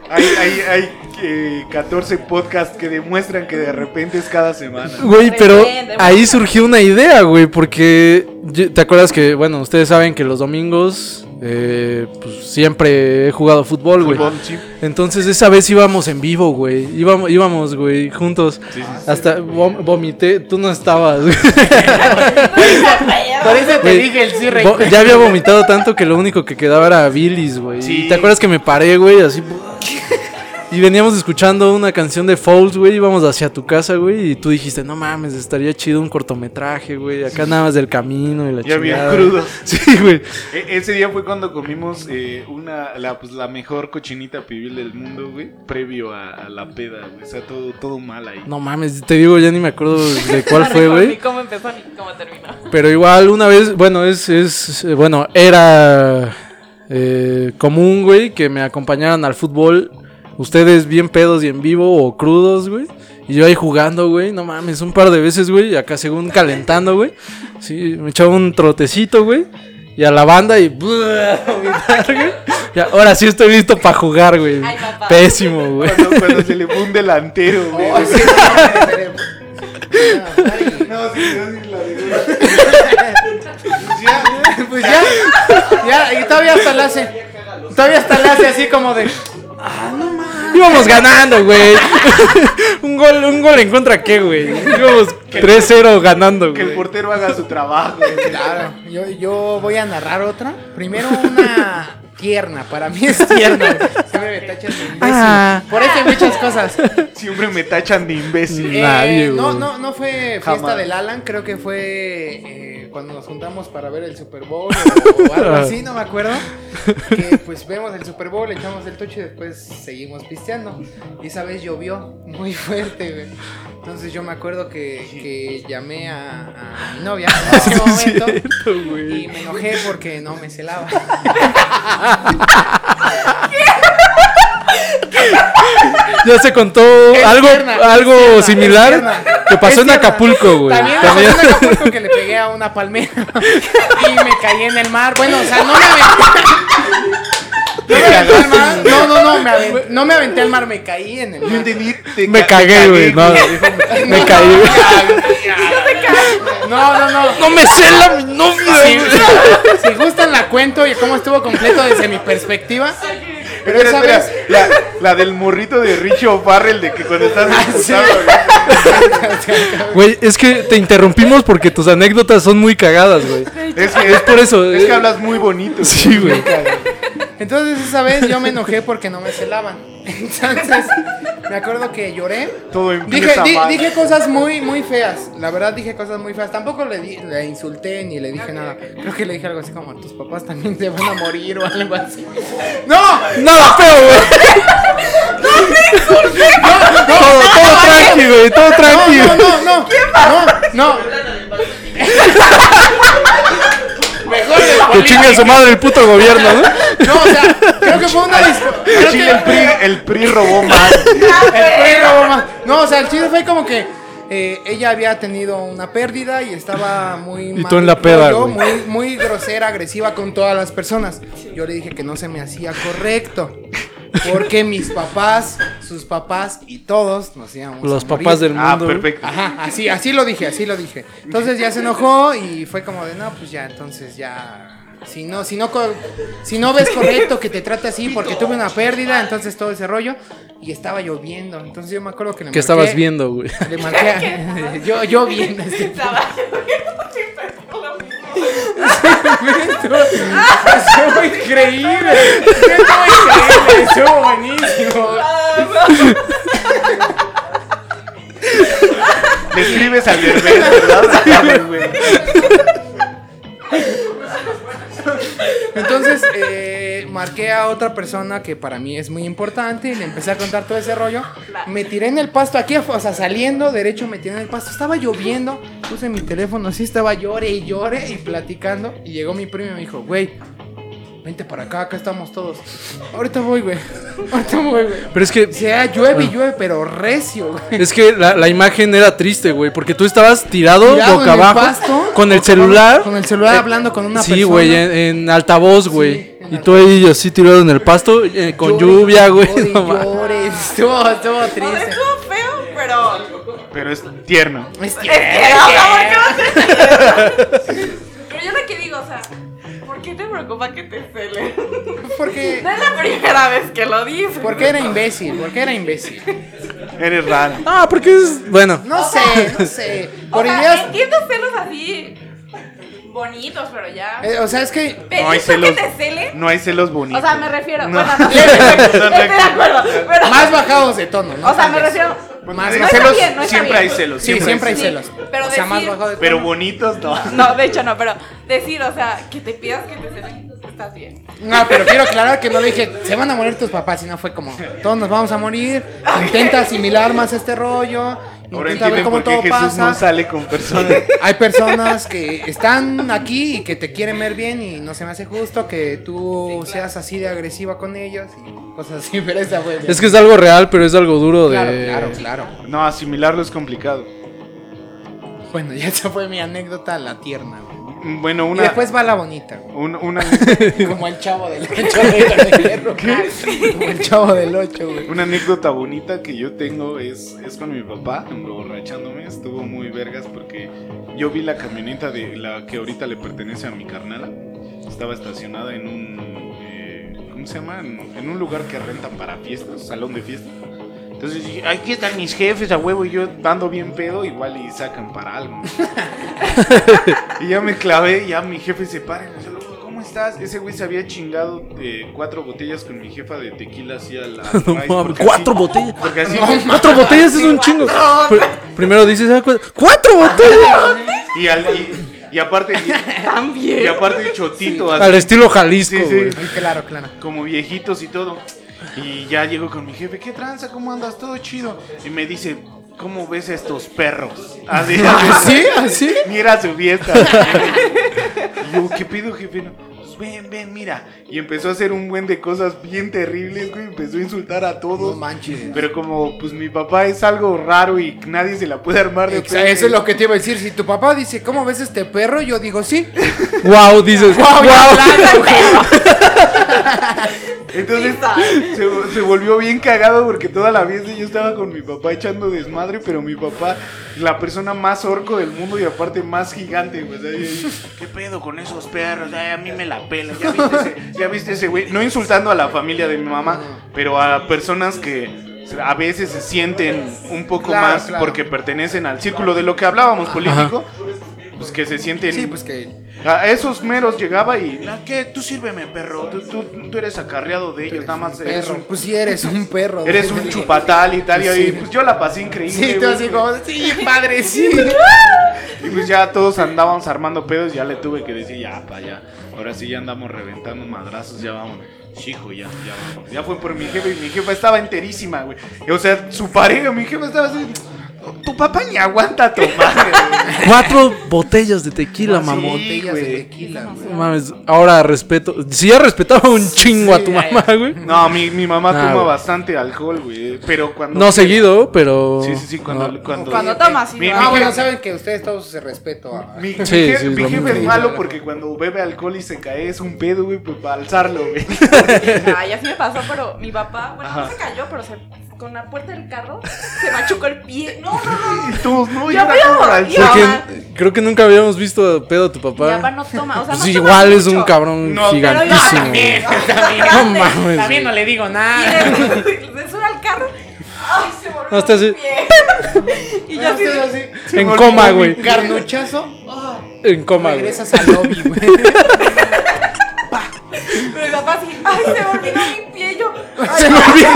hay hay, hay eh, 14 podcasts que demuestran que de repente es cada semana. Güey, pero ahí surgió una idea, güey, porque te acuerdas que, bueno, ustedes saben que los domingos eh, pues, siempre he jugado fútbol, güey. Fútbol, sí. Entonces esa vez íbamos en vivo, güey. Íbamos, íbamos, güey, juntos. Sí, sí, Hasta vom- vomité, tú no estabas. güey. Por eso te dije el sí, rey. Ya había vomitado tanto que lo único que quedaba era bilis, güey. Te acuerdas que me paré, güey, así. Y veníamos escuchando una canción de Fouls, güey, íbamos hacia tu casa, güey, y tú dijiste, no mames, estaría chido un cortometraje, güey, acá nada más del camino y la Ya bien chingada". crudo. Sí, güey. E- ese día fue cuando comimos eh, una, la, pues, la mejor cochinita pibil del mundo, güey. Previo a, a la peda, güey. O sea, todo, todo mal ahí. No mames, te digo, ya ni me acuerdo de cuál fue, Ni güey. cómo empezó ni cómo terminó. Pero igual una vez, bueno, es, es eh, bueno, era eh, común, güey, que me acompañaran al fútbol. Ustedes bien pedos y en vivo o crudos, güey. Y yo ahí jugando, güey. No mames, un par de veces, güey. Acá según calentando, güey. Sí, me echaba un trotecito, güey. Y a la banda y... Ya, ahora sí estoy listo para jugar, güey. Ay, papá. Pésimo, güey. Cuando, cuando se le fue un delantero, güey. Oh, sí, No, sí, no, la de- Pues ya, ya, y todavía hasta le hace. Todavía hasta le hace así como de. Íbamos ganando, güey. un gol, un gol en contra qué, güey. Íbamos 3-0 ganando, Que el güey. portero haga su trabajo. güey. Claro, yo, yo voy a narrar otra. Primero una tierna, para mí es tierna. Siempre me tachan de imbécil. Ah. Por eso hay muchas cosas. Siempre me tachan de imbécil. Eh, Nadie, no, güey. no, no fue fiesta Jamás. del Alan, creo que fue eh, cuando nos juntamos para ver el Super Bowl o, o algo así, no me acuerdo. Que pues vemos el Super Bowl, echamos el tocho y después seguimos pisteando. Y esa vez llovió muy fuerte, güey. Entonces yo me acuerdo que, que llamé a, a mi novia en ese momento Cierto, y me enojé porque no me celaba. Ya se contó Es algo, algo similar que pasó en. Acapulco, güey. También, También. pasó en Acapulco que le pegué a una palmera y me caí en el mar. Bueno, o sea, no me aventé. No, me aventé al mar. no, no, no, me aventé, no me aventé al mar, me caí en el mar. Me cagué, güey. No, me caí, güey. No, no, no. No me cela mi novia, Si, si gustan la cuento y cómo estuvo completo desde mi perspectiva. Pero Espera, esa espera, vez la, la del morrito de Richie O'Farrell de que cuando estás Ah, sí. disfrutando, güey. Güey, es que te interrumpimos porque tus anécdotas son muy cagadas, güey. Es que Es por eso. Es eh. que hablas muy bonito. Sí, güey. Entonces esa vez yo me enojé porque no me celaban. Entonces me acuerdo que lloré. Todo Dije, di- dije cosas muy, muy feas. La verdad dije cosas muy feas. Tampoco le, di- le insulté ni le dije nada. Creo que le dije algo así como tus papás también te van a morir o algo así. ¡No! Nada feo, güey. Todo, todo tranqui, güey. Todo No, tranqui. no, no, no. No, no. Mejor de Que chingue su madre el puto gobierno, ¿no? No, o sea, creo que fue una Chile, que- el PRI, el PRI robó más. El PRI robó más. No, o sea, el chiste fue como que eh, ella había tenido una pérdida y estaba muy Y mal tú en la peda, muy, muy grosera, agresiva con todas las personas. Yo le dije que no se me hacía correcto. Porque mis papás, sus papás y todos nos íbamos Los a morir. papás del Ah, mundo. perfecto. Ajá, así, así lo dije, así lo dije. Entonces ya se enojó y fue como de, no, pues ya, entonces ya. Si no, si no, co- si no ves correcto que te trate así porque tuve una pérdida, entonces todo ese rollo. Y estaba lloviendo. Entonces yo me acuerdo que le ¿Qué marqué- estabas viendo, güey? Le marqué a- yo, yo viendo este Estaba- Estuvo increíble. Estuvo increíble. Estuvo buenísimo. Le escribes al Derbez, ¿verdad? Güey. Entonces eh, marqué a otra persona que para mí es muy importante y le empecé a contar todo ese rollo. Me tiré en el pasto aquí, o sea, saliendo derecho me tiré en el pasto. Estaba lloviendo, puse mi teléfono así, estaba llore y llore y platicando. Y llegó mi primo y me dijo, güey, vente para acá, acá estamos todos. Ahorita voy, güey. Ahorita voy, güey. Pero es que, O sea, llueve y llueve, pero recio, güey. es que la, la imagen era triste, güey, porque tú estabas tirado, Tirado boca en el abajo, pasto, con el celular. con el celular eh, hablando con una sí, persona. güey, en, en altavoz, güey. Sí, en y tú ahí así tirado en el pasto, eh, con Llore, lluvia, güey. no llore. Estuvo, estuvo triste. Pero. Es tierno. Es Es que, o sea, ¿por qué va a ser Pero yo lo que digo, o sea, ¿por qué te preocupa que te cele? Porque, No es la primera vez que lo dices. porque era imbécil, porque era imbécil. Eres raro. Ah, porque es. Bueno, No sé, no sé. Por sea, ideas. entiendo celos así bonitos, pero ya. eh, o sea, es que. ¿Ves No hay esto que celos. te cele? No hay celos bonitos. O sea, me refiero. No. Bueno, no, No, estoy no, de acuerdo. Pero, Más bajados de tono, ¿no? o sea, me refiero. Más Hay No está celos, bien, no está siempre bien. hay celos. Sí, siempre hay Sí, celos. pero o sea, más decir- bajado de. Pero bonitos no. No, de hecho no, pero decir, o sea, que te pidas que te celen, estás bien. No, pero quiero aclarar que no le dije, se van a morir tus papás, sino fue como, todos nos vamos a morir, intenta asimilar más este rollo, Ahora entienden por qué Jesús pasa. no sale con personas. Hay personas que están aquí y que te quieren ver bien y no se me hace justo que tú seas así de agresiva con ellos y cosas así, pero esa fue... es que es algo real, pero es algo duro Claro, de. claro, claro. No, asimilarlo es complicado. Bueno, ya esa fue mi anécdota, la tierna, Bueno, Y una. después va la bonita, güey. un- una, Como el chavo del 8 de Como el chavo del 8, güey. una anécdota bonita que yo tengo es, es con mi papá, emborrachándome. Estuvo muy vergas porque yo vi la camioneta de la que ahorita le pertenece a mi carnala. Estaba estacionada en un. eh, ¿Cómo se llama? En, en un lugar que rentan para fiestas, salón de fiestas. Entonces dije, aquí están mis jefes a huevo y yo dando bien pedo, igual y sacan para algo. y ya me clavé, ya mi jefe se para y me dice, "Loco, ¿cómo estás? Ese güey se había chingado eh, cuatro botellas con mi jefa de tequila así al, al No mames, cuatro así- botellas. Porque así, Cuatro botellas es un chingo. Pr- primero dices, ah, cu- ¡cuatro botellas! y, al- y, y aparte, y, También. y aparte chotito, así, Al estilo Jalisco, Sí. Sí, Claro, claro. como viejitos y todo. Y ya llego con mi jefe, ¿qué tranza? ¿Cómo andas? Todo chido. Y me dice, ¿cómo ves a estos perros? Así, ¿Sí? ¿Así? Mira su fiesta. y yo, ¿qué pido, jefe? No, Pues ven, ven, mira. Y empezó a hacer un buen de cosas bien terribles, güey. Empezó a insultar a No todos. manches. Pero como, pues mi papá es algo raro y nadie se la puede armar de Exa- Eso es lo que te iba a decir. Si tu papá dice, ¿cómo ves este perro? Yo digo, sí. Wow, dices, wow. Entonces se, se volvió bien cagado porque toda la fiesta yo estaba con mi papá echando desmadre, pero mi papá, la persona más orco del mundo y aparte más gigante, y- y, ¿Qué pedo con esos perros? Ay, a mí me la pela. ¿Ya viste ese, ya viste ese güey? No insultando a la familia de mi mamá, pero a personas que a veces se sienten un poco Claro, más claro. porque pertenecen al círculo de lo que hablábamos político. Pues que se sienten Sí, pues que. a esos meros llegaba y, "Ah, ¿qué? Tú sírveme, perro. Tú, tú, tú eres acarreado de ellos, nada más eres Perro. un, Pues sí, eres un perro. eres un chupatal y tal. Y pues yo la pasé increíble. Sí, tú así como, sí, padre, sí. Y pues ya todos andábamos armando pedos. Ya le tuve que decir, ya, pa, ya. Ahora sí ya andamos reventando madrazos, ya vamos. Chijo, ya, ya. Ya fue por mi jefe y mi jefa estaba enterísima, güey. O sea, su pareja, mi jefa estaba así. Tu papá ni aguanta tomar. Cuatro botellas de tequila, Sí, mamón. Botellas de güey. tequila, güey. No mames, ahora respeto. Si ya respetaba un chingo a Sí, tu mamá, güey. No, mi, mi mamá toma güey. bastante alcohol, güey. Pero cuando. No seguido, pero. Sí, sí, sí, cuando. No. cuando, Cuando tomas, sí. Mi- Ah, mi bueno, saben que ustedes todos se respeto a... Mi, mi Sí, je- sí, mi jefe es malo porque cuando bebe alcohol y se cae es un pedo, güey, pues para alzarlo, güey. Ay, así me pasó, pero mi papá, bueno, Ajá. no se cayó, pero se, con la puerta del carro se machucó el pie. No, no, no. Y todos, no, Ya creo que nunca habíamos visto pedo a tu Mi papá. papá no toma, o sea, Pues no toma igual es un cabrón No, pero gigantísimo. también, también. No mames. También no le digo Y nada. le, se sube al carro. Ay, se volvió No, está mi así. y yo así, En coma, güey. Carnuchazo. En coma, güey. Regresas al lobby, güey. pero mi papá así, ay, se me olvidó mi pie. Yo, Se me olvidó.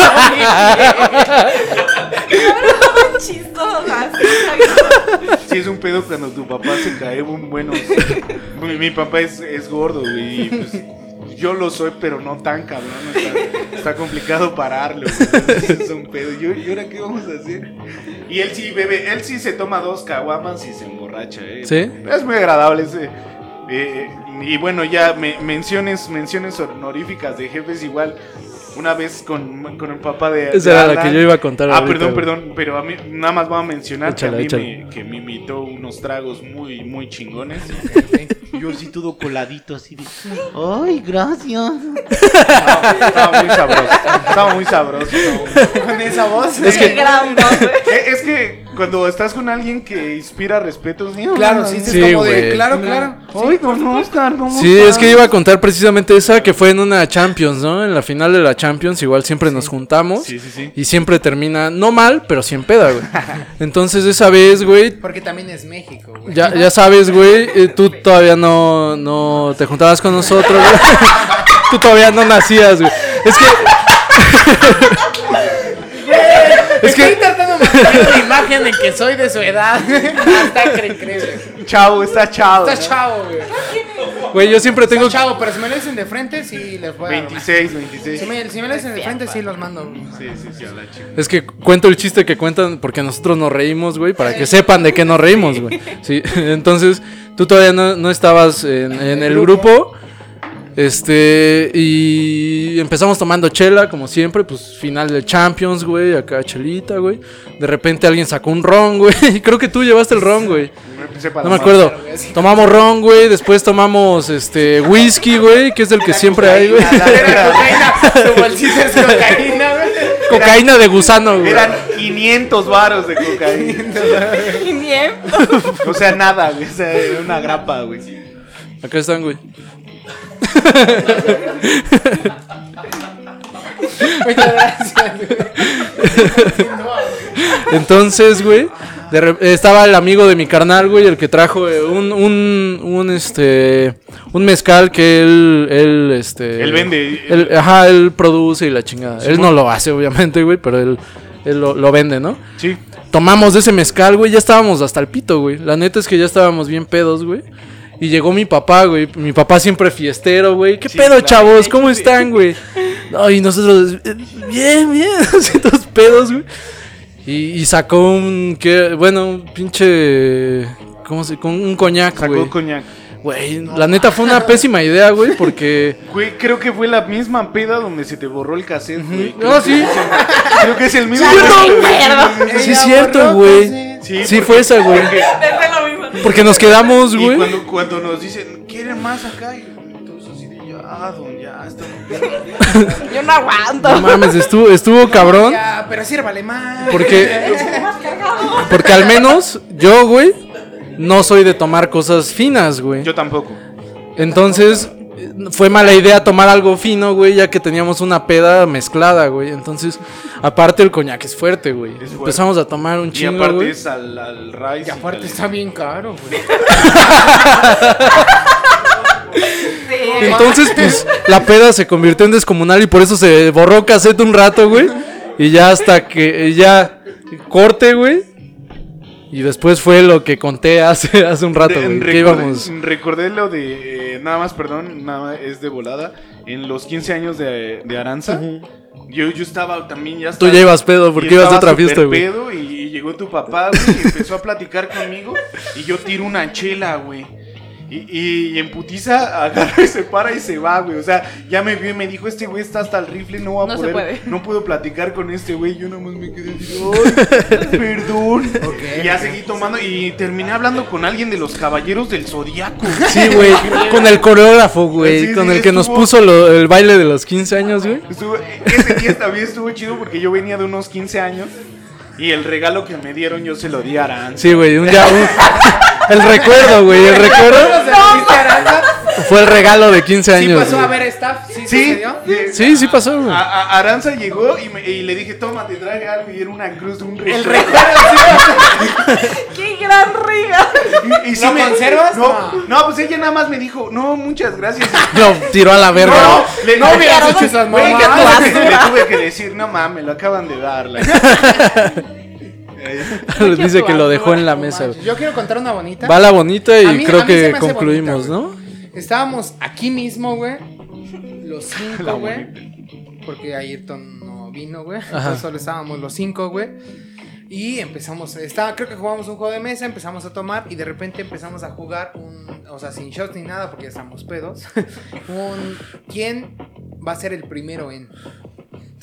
es un pedo cuando tu papá se cae un bueno. mi, mi papá es, es gordo, güey. y, pues, yo lo soy, pero no tan cabrón. Está, está complicado pararlo. güey, Es un pedo. ¿Y, ¿Y ahora qué vamos a hacer? Y él sí bebe, él sí se toma dos caguamas y se emborracha, ¿eh? ¿Sí? Es muy agradable ese. Eh, y bueno, ya me- menciones, menciones honoríficas de jefes igual. Una vez con, con el papá de. Esa de era la que yo iba a contar Ah, ahorita, perdón, perdón. Pero a mí nada más voy a mencionar que a mí me, que me invitó unos tragos muy, muy chingones. Yo sí todo coladito así de. Ay, gracias. Estaba muy sabroso. Estaba muy sabroso. estaba muy- Con esa voz. Es que- gran voz. Eh, Es que cuando estás con alguien que inspira respeto, sí, Claro, sí, sí, es como de. güey. Claro, claro. Ay, don Oscar, ¿cómo Sí, estás? es que iba a contar precisamente esa que fue en una Champions, ¿no? En la final de la Champions, igual siempre nos juntamos. Sí, sí, sí. Y siempre termina, no mal, pero sí en peda, güey. Entonces esa vez, güey, Porque también es México, güey. ya, ya sabes, güey, eh, tú todavía no, no te juntabas con nosotros, güey. Tú todavía no nacías, güey. Es que... es Estoy que... tratando de mantener la imagen en que soy de su edad. Está increíble. Chavo, está chavo. Está chavo, güey. Güey, yo siempre tengo... Está chavo, pero si me lo dicen de frente, sí les voy a. 26, 26. Si me, si me lo dicen de frente, sí los mando. Sí, sí, sí, a la chica. Es que cuento el chiste que cuentan porque nosotros nos reímos, güey, para que sepan de qué nos reímos, güey. Sí, entonces tú todavía no, no estabas en, en el grupo. Este, y empezamos tomando chela, como siempre, pues final de Champions, güey, acá chelita, güey. De repente alguien sacó un ron, güey. Y creo que tú llevaste el ron, güey. No me acuerdo. Tomamos ron, güey. Después tomamos este whisky, güey, que es el que siempre hay, güey. Cocaína. Su bolsita es cocaína, güey. Cocaína de gusano, güey. Eran 500 varos de cocaína. 500. O sea, nada, güey. O sea, una grapa, güey. Acá están, güey. Muchas gracias, güey. Entonces, güey, de estaba el amigo de mi carnal, güey, el que trajo eh, un, un, un, este, un mezcal que él, él, este... Él vende. él- ajá, él produce y la chingada. Él no lo hace, obviamente, güey, pero él, él lo, lo vende, ¿no? Sí. Tomamos de ese mezcal, güey, ya estábamos hasta el pito, güey. La neta es que ya estábamos bien pedos, güey. Y llegó mi papá, güey. Mi papá siempre fiestero, güey. ¿Qué Sí, pedo, claro. chavos? ¿Cómo están, güey? No, y nosotros, eh, bien, bien, así todos pedos, güey. Y, y sacó un, que, bueno, un pinche, ¿cómo se? Con un coñac, Sacó güey. coñac. Güey, la neta fue una pésima idea, güey, porque... Güey, creo que fue la misma peda donde se te borró el cassette, güey. No, sí. el- Creo que es el mismo. No. Sí, Ella es cierto, güey. Sí, Sí, fue esa, güey. Desde lo. Porque nos quedamos, Y güey. cuando, cuando nos dicen, ¿quieren más acá? Y todos así de, ya, don, ya, está. Yo no aguanto. No mames, estuvo, estuvo cabrón. Ya, pero sírvale más. Porque, porque al menos yo, güey, no soy de tomar cosas finas, güey. Yo tampoco. Entonces, fue mala idea tomar algo fino, güey, ya que teníamos una peda mezclada, güey. Entonces, aparte el coñac es fuerte, güey. Empezamos a tomar un Y chingo, aparte güey. es al, al rice. Y aparte está bien caro, güey. Entonces, pues, la peda se convirtió en descomunal y por eso se borró cassette un rato, güey. Y ya hasta que eh, ya corte, güey. Y después fue lo que conté hace, hace un rato, güey. Íbamos. recordé lo de. eh, nada más, perdón, nada más es de volada. En los 15 años de, de Aranza, yo, yo estaba también ya. Tú estaba- ya ibas pedo porque ibas estaba otra fiesta, güey. pedo y, y llegó tu papá, güey, y empezó a platicar conmigo. Y yo tiro una chela, güey. Y, y, y en putiza agarra y se para y se va, güey. O sea, ya me vio y me dijo, este güey está hasta el rifle, no va a No se poder. puede. No puedo platicar con este güey. Yo nomás me quedé así, ay, perdón. Y ya seguí tomando y terminé hablando con alguien de los caballeros del zodiaco. Sí, güey. Con el coreógrafo, güey. Sí, con sí, el que nos puso lo- el baile de los 15 años, güey. Estuvo- ese día también estuvo chido porque yo venía de unos 15 años y el regalo que me dieron yo se lo di a Aranza. Sí, güey. Un día. un- El recuerdo, güey. El recuerdo fue el regalo de 15 Sí años. pasó a ver staff, sí, Sí, Sí, sí pasó, güey. A- a- Aranza llegó y, me- y le dije, toma, te traje algo y era una cruz de un rey. El recuerdo ¡Qué gran riga! Y, y sí ¿Lo me- conservas? No, no, pues ella nada más me dijo, no, muchas gracias. Lo tiró a la verga. No, le, No hubieras hecho esas güey, que mamadas. tuve que- le tuve que decir, no mames, lo acaban de dar. la- Dice que lo dejó en la mesa, güey. Yo quiero contar una bonita. Va la bonita y mí- creo que concluimos, bonita, ¿no? Estábamos aquí mismo, güey. Los cinco, güey. Porque Ayrton no vino, güey. Entonces solo estábamos los cinco, güey. Y empezamos, estaba, creo que jugamos un juego de mesa, empezamos a tomar y de repente empezamos a jugar un, o sea, sin shots ni nada porque ya estamos pedos, un ¿quién va a ser el primero en?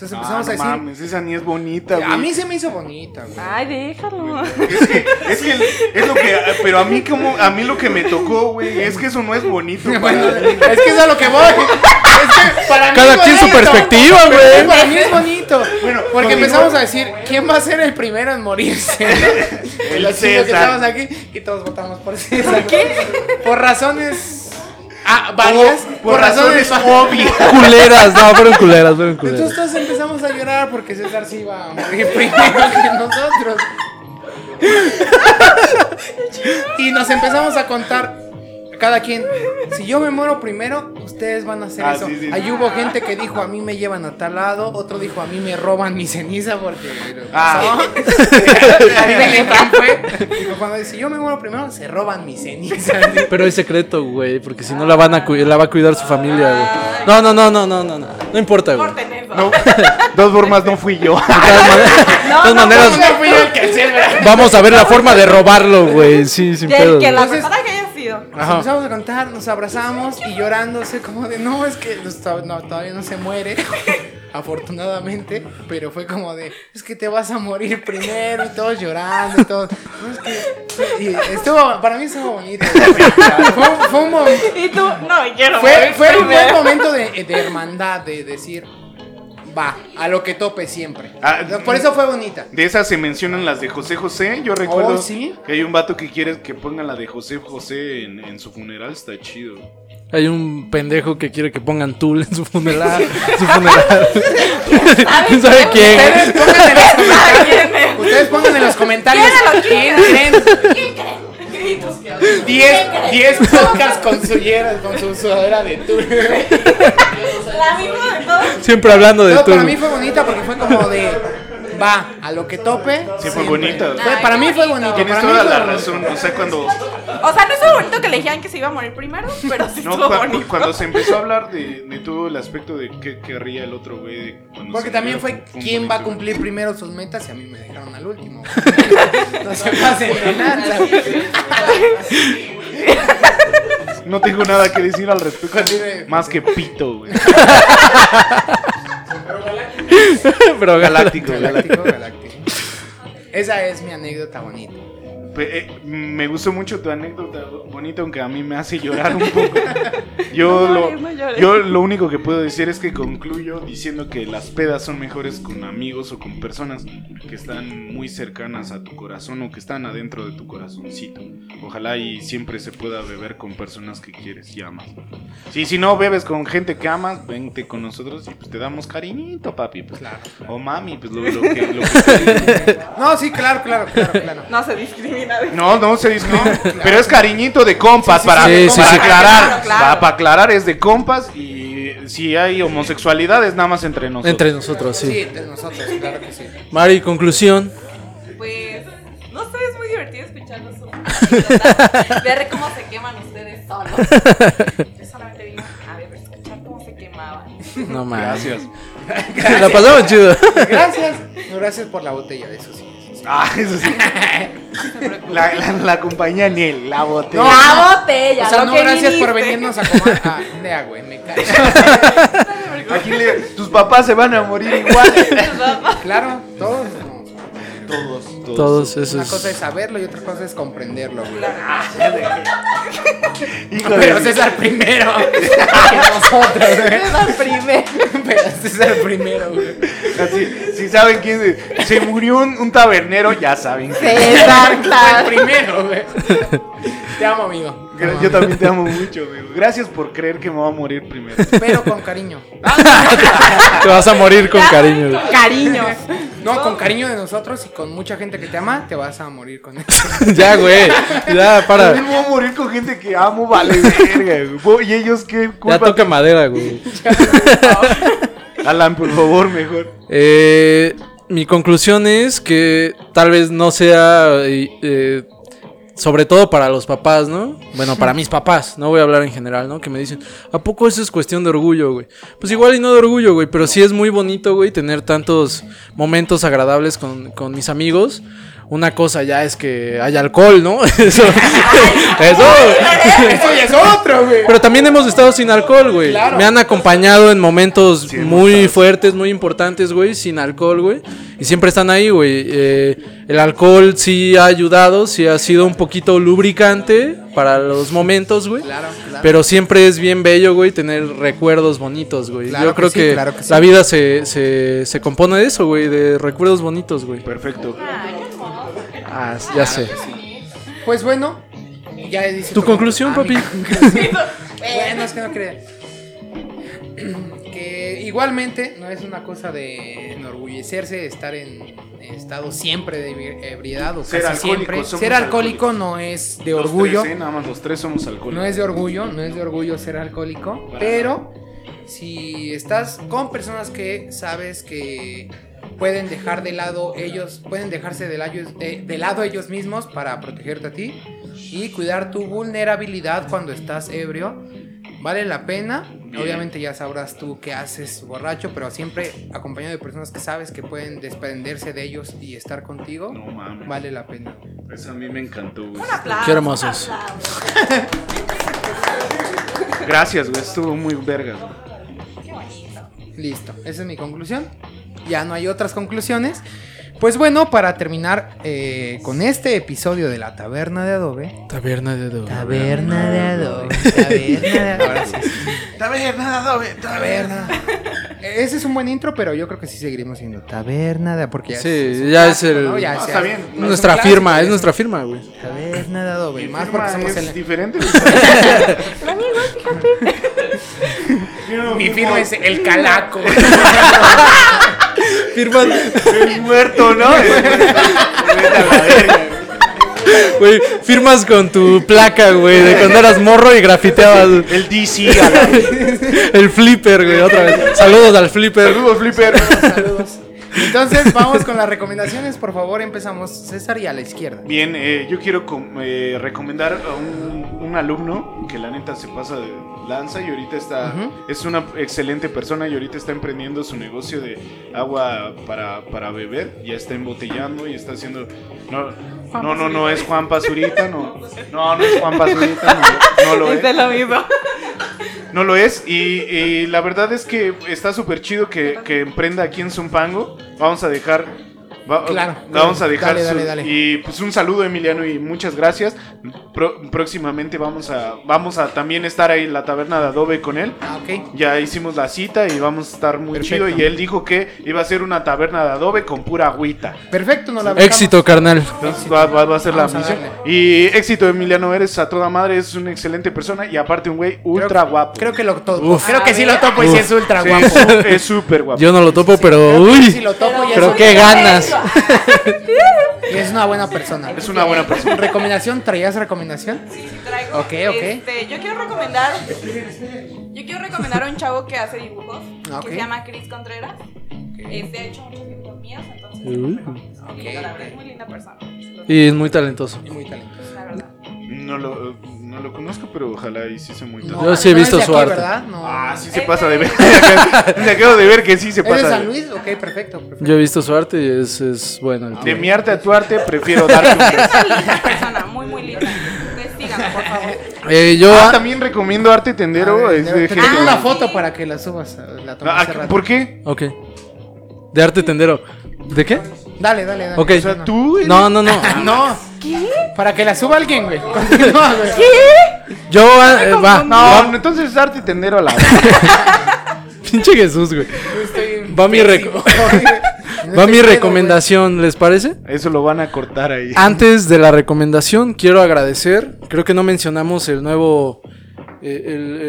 Entonces empezamos Ah, a no decir, mames, esa ni es bonita, güey. a mí se me hizo bonita, güey. Ay, déjalo. Es que, es que es lo que, pero a mí como, a mí lo que me tocó, güey, es que eso no es bonito. Bueno, es que es a lo que voy. Es que para mí Cada quien su perspectiva, güey. Para mí es bonito. Bueno, porque empezamos a decir, ¿quién va a ser el primero en morirse? El chicos que César. estamos aquí y todos votamos por César. Por razones. Ah, varias. Por- por razones obvias. Culeras, no, fueron culeras, fueron Entonces culeras. todos empezamos a llorar porque César sí iba a morir primero que nosotros. y nos empezamos a contar cada quien, si yo me muero primero, ustedes van a hacer Ah, eso. sí, sí. Ahí hubo gente que dijo, a mí me llevan a tal lado, otro dijo, a mí me roban mi ceniza porque... Ah. Dijo, cuando si yo me muero primero, se roban mi ceniza. Pero es secreto, güey, porque si no la van a la va a cuidar su familia, güey. No, no, no, no, no, no, no. No importa, güey. No, dos formas no fui yo. De todas maneras, todas maneras, No fui yo el que vamos a ver la forma de robarlo, güey. Sí, sin pedo. que la Entonces- empezamos a contar, nos abrazamos y llorándose como de no, es que no, todavía no se muere, afortunadamente, pero fue como de es que te vas a morir primero y todos llorando y todo. No, es que, y estuvo, para mí estuvo bonito. Fue, un- fue un, mom- Y tú, no, quiero fue, fue un buen momento de, de hermandad, de decir, va, a lo que tope siempre. Ah, Por eso fue bonita. De esas se mencionan las de José José. Yo recuerdo Oh, ¿sí? que hay un vato que quiere que pongan la de José José en, en su funeral. Está chido. Hay un pendejo que quiere que pongan Tool en su funeral. su funeral. ¿Quién sabe quién? Ustedes pongan en los ¿Sabe quién comentarios, es? ustedes pongan en los comentarios ¿Quién quién lo creen Gritos. 10 10 podcasts con su hiera, con su sudadera de tour. La misma de todos. Siempre hablando de No, para Tool. mí fue bonita porque fue como de va a lo que tope. Sí, fue. Fue- para mí fue bonito. Tienes para mí toda fue la bonito. razón. O sea, cuando, O sea, no estuvo bonito que le dijeran que se iba a morir primero, pero sí no, estuvo cua- bonito. cuando se empezó a hablar de, de todo el aspecto de qué querría el otro güey. de cuando Porque se también murió, fue un quién va a bonito. cumplir primero sus metas y a mí me dejaron al último. no se pasen de lanza. No tengo nada que decir al respecto. Así de- Más que pito, güey. Pero Galáctico, galáctico. Galáctico. Esa es mi anécdota bonita. Eh, me gustó mucho tu anécdota bonita, aunque a mí me hace llorar un poco. Yo, No lo, no yo lo único que puedo decir es que concluyo diciendo que las pedas son mejores con amigos o con personas que están muy cercanas a tu corazón o que están adentro de tu corazoncito. Ojalá y siempre se pueda beber con personas que quieres y amas. Sí, si no bebes con gente que amas, vente con nosotros y pues te damos cariñito, papi. Pues, Claro. O mami, pues lo, lo que... Lo que No, sí, claro, claro, claro, claro. No se discrimina. No, no se dice, no, pero es cariñito de compas Sí, sí, para, sí, sí, para sí. aclarar, Claro, claro. Para, para aclarar es de compas y si hay homosexualidad es nada más entre nosotros. Entre nosotros, Sí, sí. entre nosotros, claro que sí. Mari, conclusión. Pues, no sé, es muy divertido escucharlos. Ver cómo se queman ustedes solos. Yo solamente vine a ver, escuchar cómo se quemaban. No más. Gracias. La pasamos chido. Gracias. Gracias por la botella de eso sí. Ah, eso sí. La, la, la compañía Niel, la botella. la botella, O sea, lo no, que gracias por viniste. venirnos a comer. Ah, de güey, me cae. Aquí le- tus papás se van a morir igual. Claro, todos. no. todos, todos. Todos Una esos. cosa es saberlo y otra cosa es comprenderlo, güey. Híjole. Pero César primero. que nosotros, güey. César primero. Pero César primero, güey. Si saben quién es- se murió un, un tabernero, ya saben. César, Fue claro. el primero, güey. Te amo, amigo. Te amo, Yo también te amo mucho, amigo. Gracias por creer que me voy a morir primero. Pero con cariño. Te vas a morir con cariño. güey. Cariños. No, con cariño de nosotros y con mucha gente que te ama, te vas a morir con eso. ya, güey. Ya, para. También voy a morir con gente que amo, vale verga, güey. ¿Y ellos qué Ya culpa? toca madera, güey. Alan, por favor, mejor. Eh, mi conclusión es que tal vez no sea, eh, eh, sobre todo para los papás, ¿no? Bueno, para mis papás, no voy a hablar en general, ¿no? Que me dicen, ¿a poco eso es cuestión de orgullo, güey? Pues igual y no de orgullo, güey, pero sí es muy bonito, güey, tener tantos momentos agradables con, con mis amigos. Una cosa ya es que hay alcohol, ¿no? Eso. eso. Eso ya es otro, güey. Pero también hemos estado sin alcohol, güey. Claro. Me han acompañado en momentos Sí, muy estado. fuertes, muy importantes, güey, sin alcohol, güey. Y siempre están ahí, güey. Eh, el alcohol sí ha ayudado, sí ha sido un poquito lubricante para los momentos, güey. Claro, claro. Pero siempre es bien bello, güey, tener recuerdos bonitos, güey. Claro Yo que creo sí, que, claro que sí. la vida se, se, se compone de eso, güey, de recuerdos bonitos, güey. Perfecto. Ah, ya sé. Pues bueno, ya dice ¿Tu conclusión, Ah, papi? conclusión. bueno, es que no creo. Que igualmente no es una cosa de enorgullecerse, estar en estado siempre de ebri- ebriedad o Ser casi alcohólico, siempre. Ser alcohólico no es de orgullo. Los tres, ¿eh? Nada más los tres somos alcohólicos. No es de orgullo, no es de orgullo ser alcohólico, Para pero si estás con personas que sabes que pueden dejar de lado ellos, pueden dejarse de lado, de, de lado ellos mismos para protegerte a ti y cuidar tu vulnerabilidad cuando estás ebrio, vale la pena. Bien. Obviamente ya sabrás tú qué haces borracho, pero siempre acompañado de personas que sabes que pueden desprenderse de ellos y estar contigo, No mames. vale la pena. Eso a mí me encantó, güey. Un aplauso. Qué hermosos. Gracias, güey. Estuvo muy verga. güey. Qué bonito. Listo, esa es mi conclusión. Ya no hay otras conclusiones. Pues bueno, para terminar eh, con este episodio de la Taberna de Adobe. Taberna de Adobe. Taberna de Adobe. Taberna de Adobe. Ahora sí. Taberna, Adobe, Taberna. Ese es un buen intro, pero yo creo que sí seguiremos siendo Taberna de Porque ya Sí, es, ya es el- ¿no? Ya No, es- está bien. No, Nuestra clásico, firma, es nuestra firma, güey. Taberna de Adobe. Más porque somos es el. diferente. Mi firma es el calaco. Firmas, Estoy muerto, ¿no? Vete a la verga. güey, firmas con tu placa, güey, de cuando eras morro y grafiteabas El DC, a la el flipper, güey, otra vez. Saludos al flipper. Saludos, Flipper. Saludos. Entonces, vamos con las recomendaciones. Por favor, empezamos. César y a la izquierda. Bien, eh, yo quiero eh, recomendar a un, un alumno que la neta se pasa de lanza y ahorita está, es una excelente persona y ahorita está emprendiendo su negocio de agua para, para beber, ya está embotellando y está haciendo... No, no, no, no es Juan Pazurita, no, no, no es Juan Pazurita, no, no lo es. Es lo mismo. No lo es. Y, y la verdad es que está súper chido que, que emprenda aquí en Zumpango. Vamos a dejar. Va- Claro, Vamos claro. a dejar. Dale, su- dale, dale. Y pues un saludo, Emiliano, y muchas gracias. Pro- próximamente vamos a, vamos a también estar ahí en la taberna de Adobe con él. Ah, ok. Ya hicimos la cita y vamos a estar muy Perfecto. chido. Y él dijo que iba a ser una taberna de Adobe con pura agüita. Perfecto, nos la. Éxito, carnal. Entonces va, va- va a ser Vamos la misión. Y éxito, Emiliano, eres a toda madre, es una excelente persona y aparte un güey ultra guapo. Creo que lo topo. Uf. Creo que sí lo topo y sí es ultra Sí, guapo. es- súper guapo. Yo no lo topo, pero Creo que uy. sí lo topo y es, Pero un- qué ganas. Y es una buena persona. Es una buena persona. ¿Recomendación? ¿Traías recomendación? Sí, sí traigo. Ok, ok. Este, yo quiero recomendar. Yo quiero recomendar a un chavo que hace dibujos. Que se llama Chris Contreras. Este ha hecho muchos dibujos míos, entonces. Es muy linda persona. Y es muy talentoso. Y muy talentoso. La verdad. No lo, no lo conozco, pero ojalá y sí se muy No, Yo sí he no visto de su aquí, arte. ¿verdad? No. Ah, sí se Es pasa de- de ver. Me acabo de ver que sí se ¿Es de pasa San Luis? Ok, perfecto. perfecto. Yo he visto su arte y es, es bueno el De mi arte a tu arte, prefiero darte un beso. Es una linda persona, muy, muy linda. Por favor. Eh, yo, Ah, también recomiendo arte tendero. Ver, es te- de te tengo una foto para que la subas. La Ah, rato. ¿Por qué? Ok. De arte tendero. ¿De qué? Dale, dale, dale. Ok. O sea, tú. eres- No, no, no. No. Para que la suba alguien, güey. Continúa, güey. Yo, eh, va. No, no, entonces es arte tendero a la. Pinche Jesús, güey. Estoy Va mi Va mi pedo, recomendación, ¿les parece? Eso lo van a cortar ahí. Antes de la recomendación, quiero agradecer. Creo que no mencionamos el nuevo. eh, El,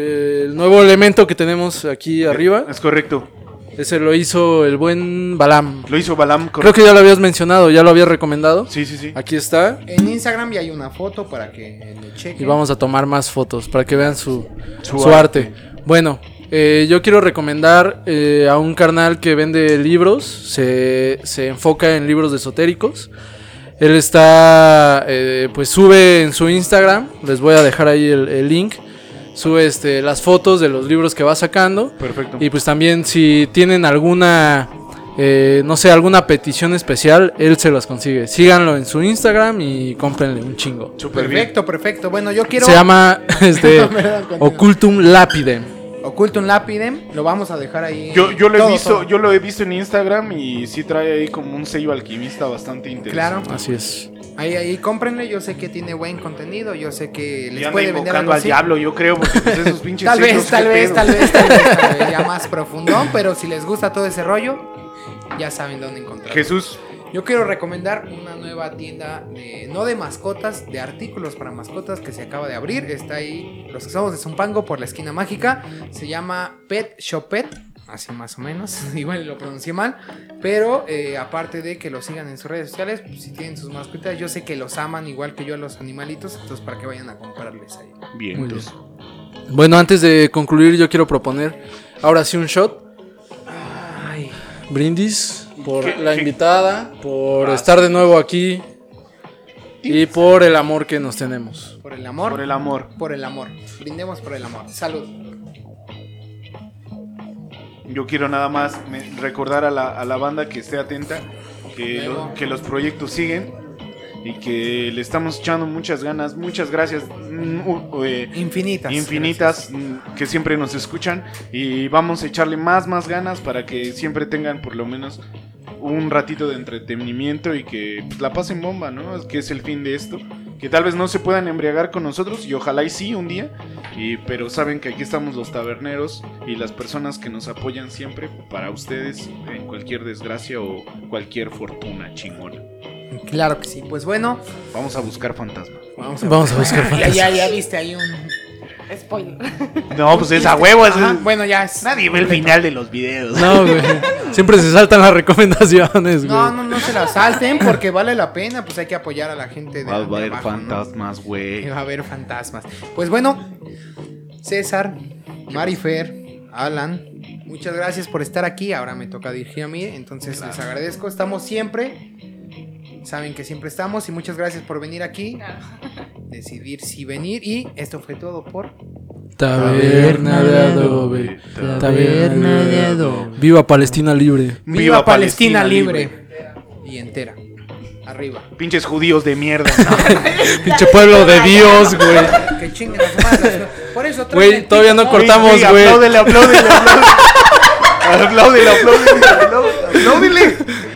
el nuevo elemento que tenemos aquí arriba. Es correcto. Ese lo hizo el buen Balam. Lo hizo Balam. Creo correcto. que ya lo habías mencionado, ya lo habías recomendado. Sí, sí, sí. Aquí está. En Instagram ya hay una foto para que le chequen. Y vamos a tomar más fotos para que vean su, Su su arte. Bueno, eh, yo quiero recomendar eh, a un carnal que vende libros, se, se enfoca en libros esotéricos. Él está, eh, pues sube en su Instagram, les voy a dejar ahí el, el link, sube este, las fotos de los libros que va sacando. Perfecto. Y pues también si tienen alguna eh, no sé, alguna petición especial, él se las consigue. Síganlo en su Instagram y cómprenle un chingo. Bien. Perfecto, perfecto. Bueno, yo quiero. Se llama este. Occultum Lapidem. Ocultum Lapidem. Lo vamos a dejar ahí. Yo, yo lo he visto, todo. yo lo he visto en Instagram y sí trae ahí como un sello alquimista bastante interesante. Claro. Así es. Ahí, ahí, cómprenle. Yo sé que tiene buen contenido. Yo sé que les puede vender algo al así. diablo, yo creo, porque pues, esos pinches Tal vez, tal vez, tal vez, tal vez, tal vez, ya más profundón, pero si les gusta todo ese rollo, ya saben dónde encontrar. Jesús, Yo quiero recomendar una nueva tienda, de, no de mascotas, de artículos para mascotas que se acaba de abrir. Está ahí, los que somos de Zumpango por la esquina mágica. Se llama Pet Shop Pet, así más o menos. Igual lo pronuncié mal. Pero eh, aparte de que los sigan en sus redes sociales, pues, si tienen sus mascotas, yo sé que los aman igual que yo a los animalitos. Entonces, para que vayan a comprarles ahí. bien. Muy bien. Bueno, antes de concluir, yo quiero proponer ahora sí un shot. Brindis por ¿Qué- la invitada, por Ah, estar de nuevo aquí y por el amor que nos tenemos. Por el amor. Por el amor. Por el amor. Brindemos por el amor. Salud. Yo quiero nada más recordar a la, a la banda que esté atenta, que, lo- Luego. que los proyectos siguen y que le estamos echando muchas ganas. Muchas gracias. mm, eh, Infinitas. infinitas mm, que siempre nos escuchan y vamos a echarle más más ganas para que siempre tengan por lo menos un ratito de entretenimiento y que pues, la pasen bomba, ¿no? Que es el fin de esto. Que tal vez no se puedan embriagar con nosotros y ojalá y sí un día, y, pero saben que aquí estamos los taberneros y las personas que nos apoyan siempre para ustedes en cualquier desgracia o cualquier fortuna chingona. Claro que sí. Pues bueno, Vamos a buscar fantasmas. vamos a, Vamos a buscar ya, fantasmas. ya, ya viste ahí un. Spoiler. No, pues es a huevo. es- Ajá, bueno, ya es. Nadie ve el final de los videos. No, güey. Siempre se saltan las recomendaciones, güey. No, no, no se la salten porque vale la pena. Pues hay que apoyar a la gente de. Va a de haber fantasmas, güey. Va a haber fantasmas. Pues bueno, César, Marifer, Alan, muchas gracias por estar aquí. Ahora me toca dirigir a mí, entonces les agradezco. Estamos siempre. Saben que siempre estamos y muchas gracias por venir aquí. Decidir si venir y esto fue todo por Taberna de adobe. Taberna de adobe. Viva Palestina libre. Viva, Palestina, libre. y entera. Arriba. Pinches judíos de mierda. ¿no? Pinche pueblo de Dios, güey. Que chinguen su madre. Por eso Güey, todavía no cortamos, güey. Apláudele, apláudele, apláudele. Apláudele, apláudele, apláudele.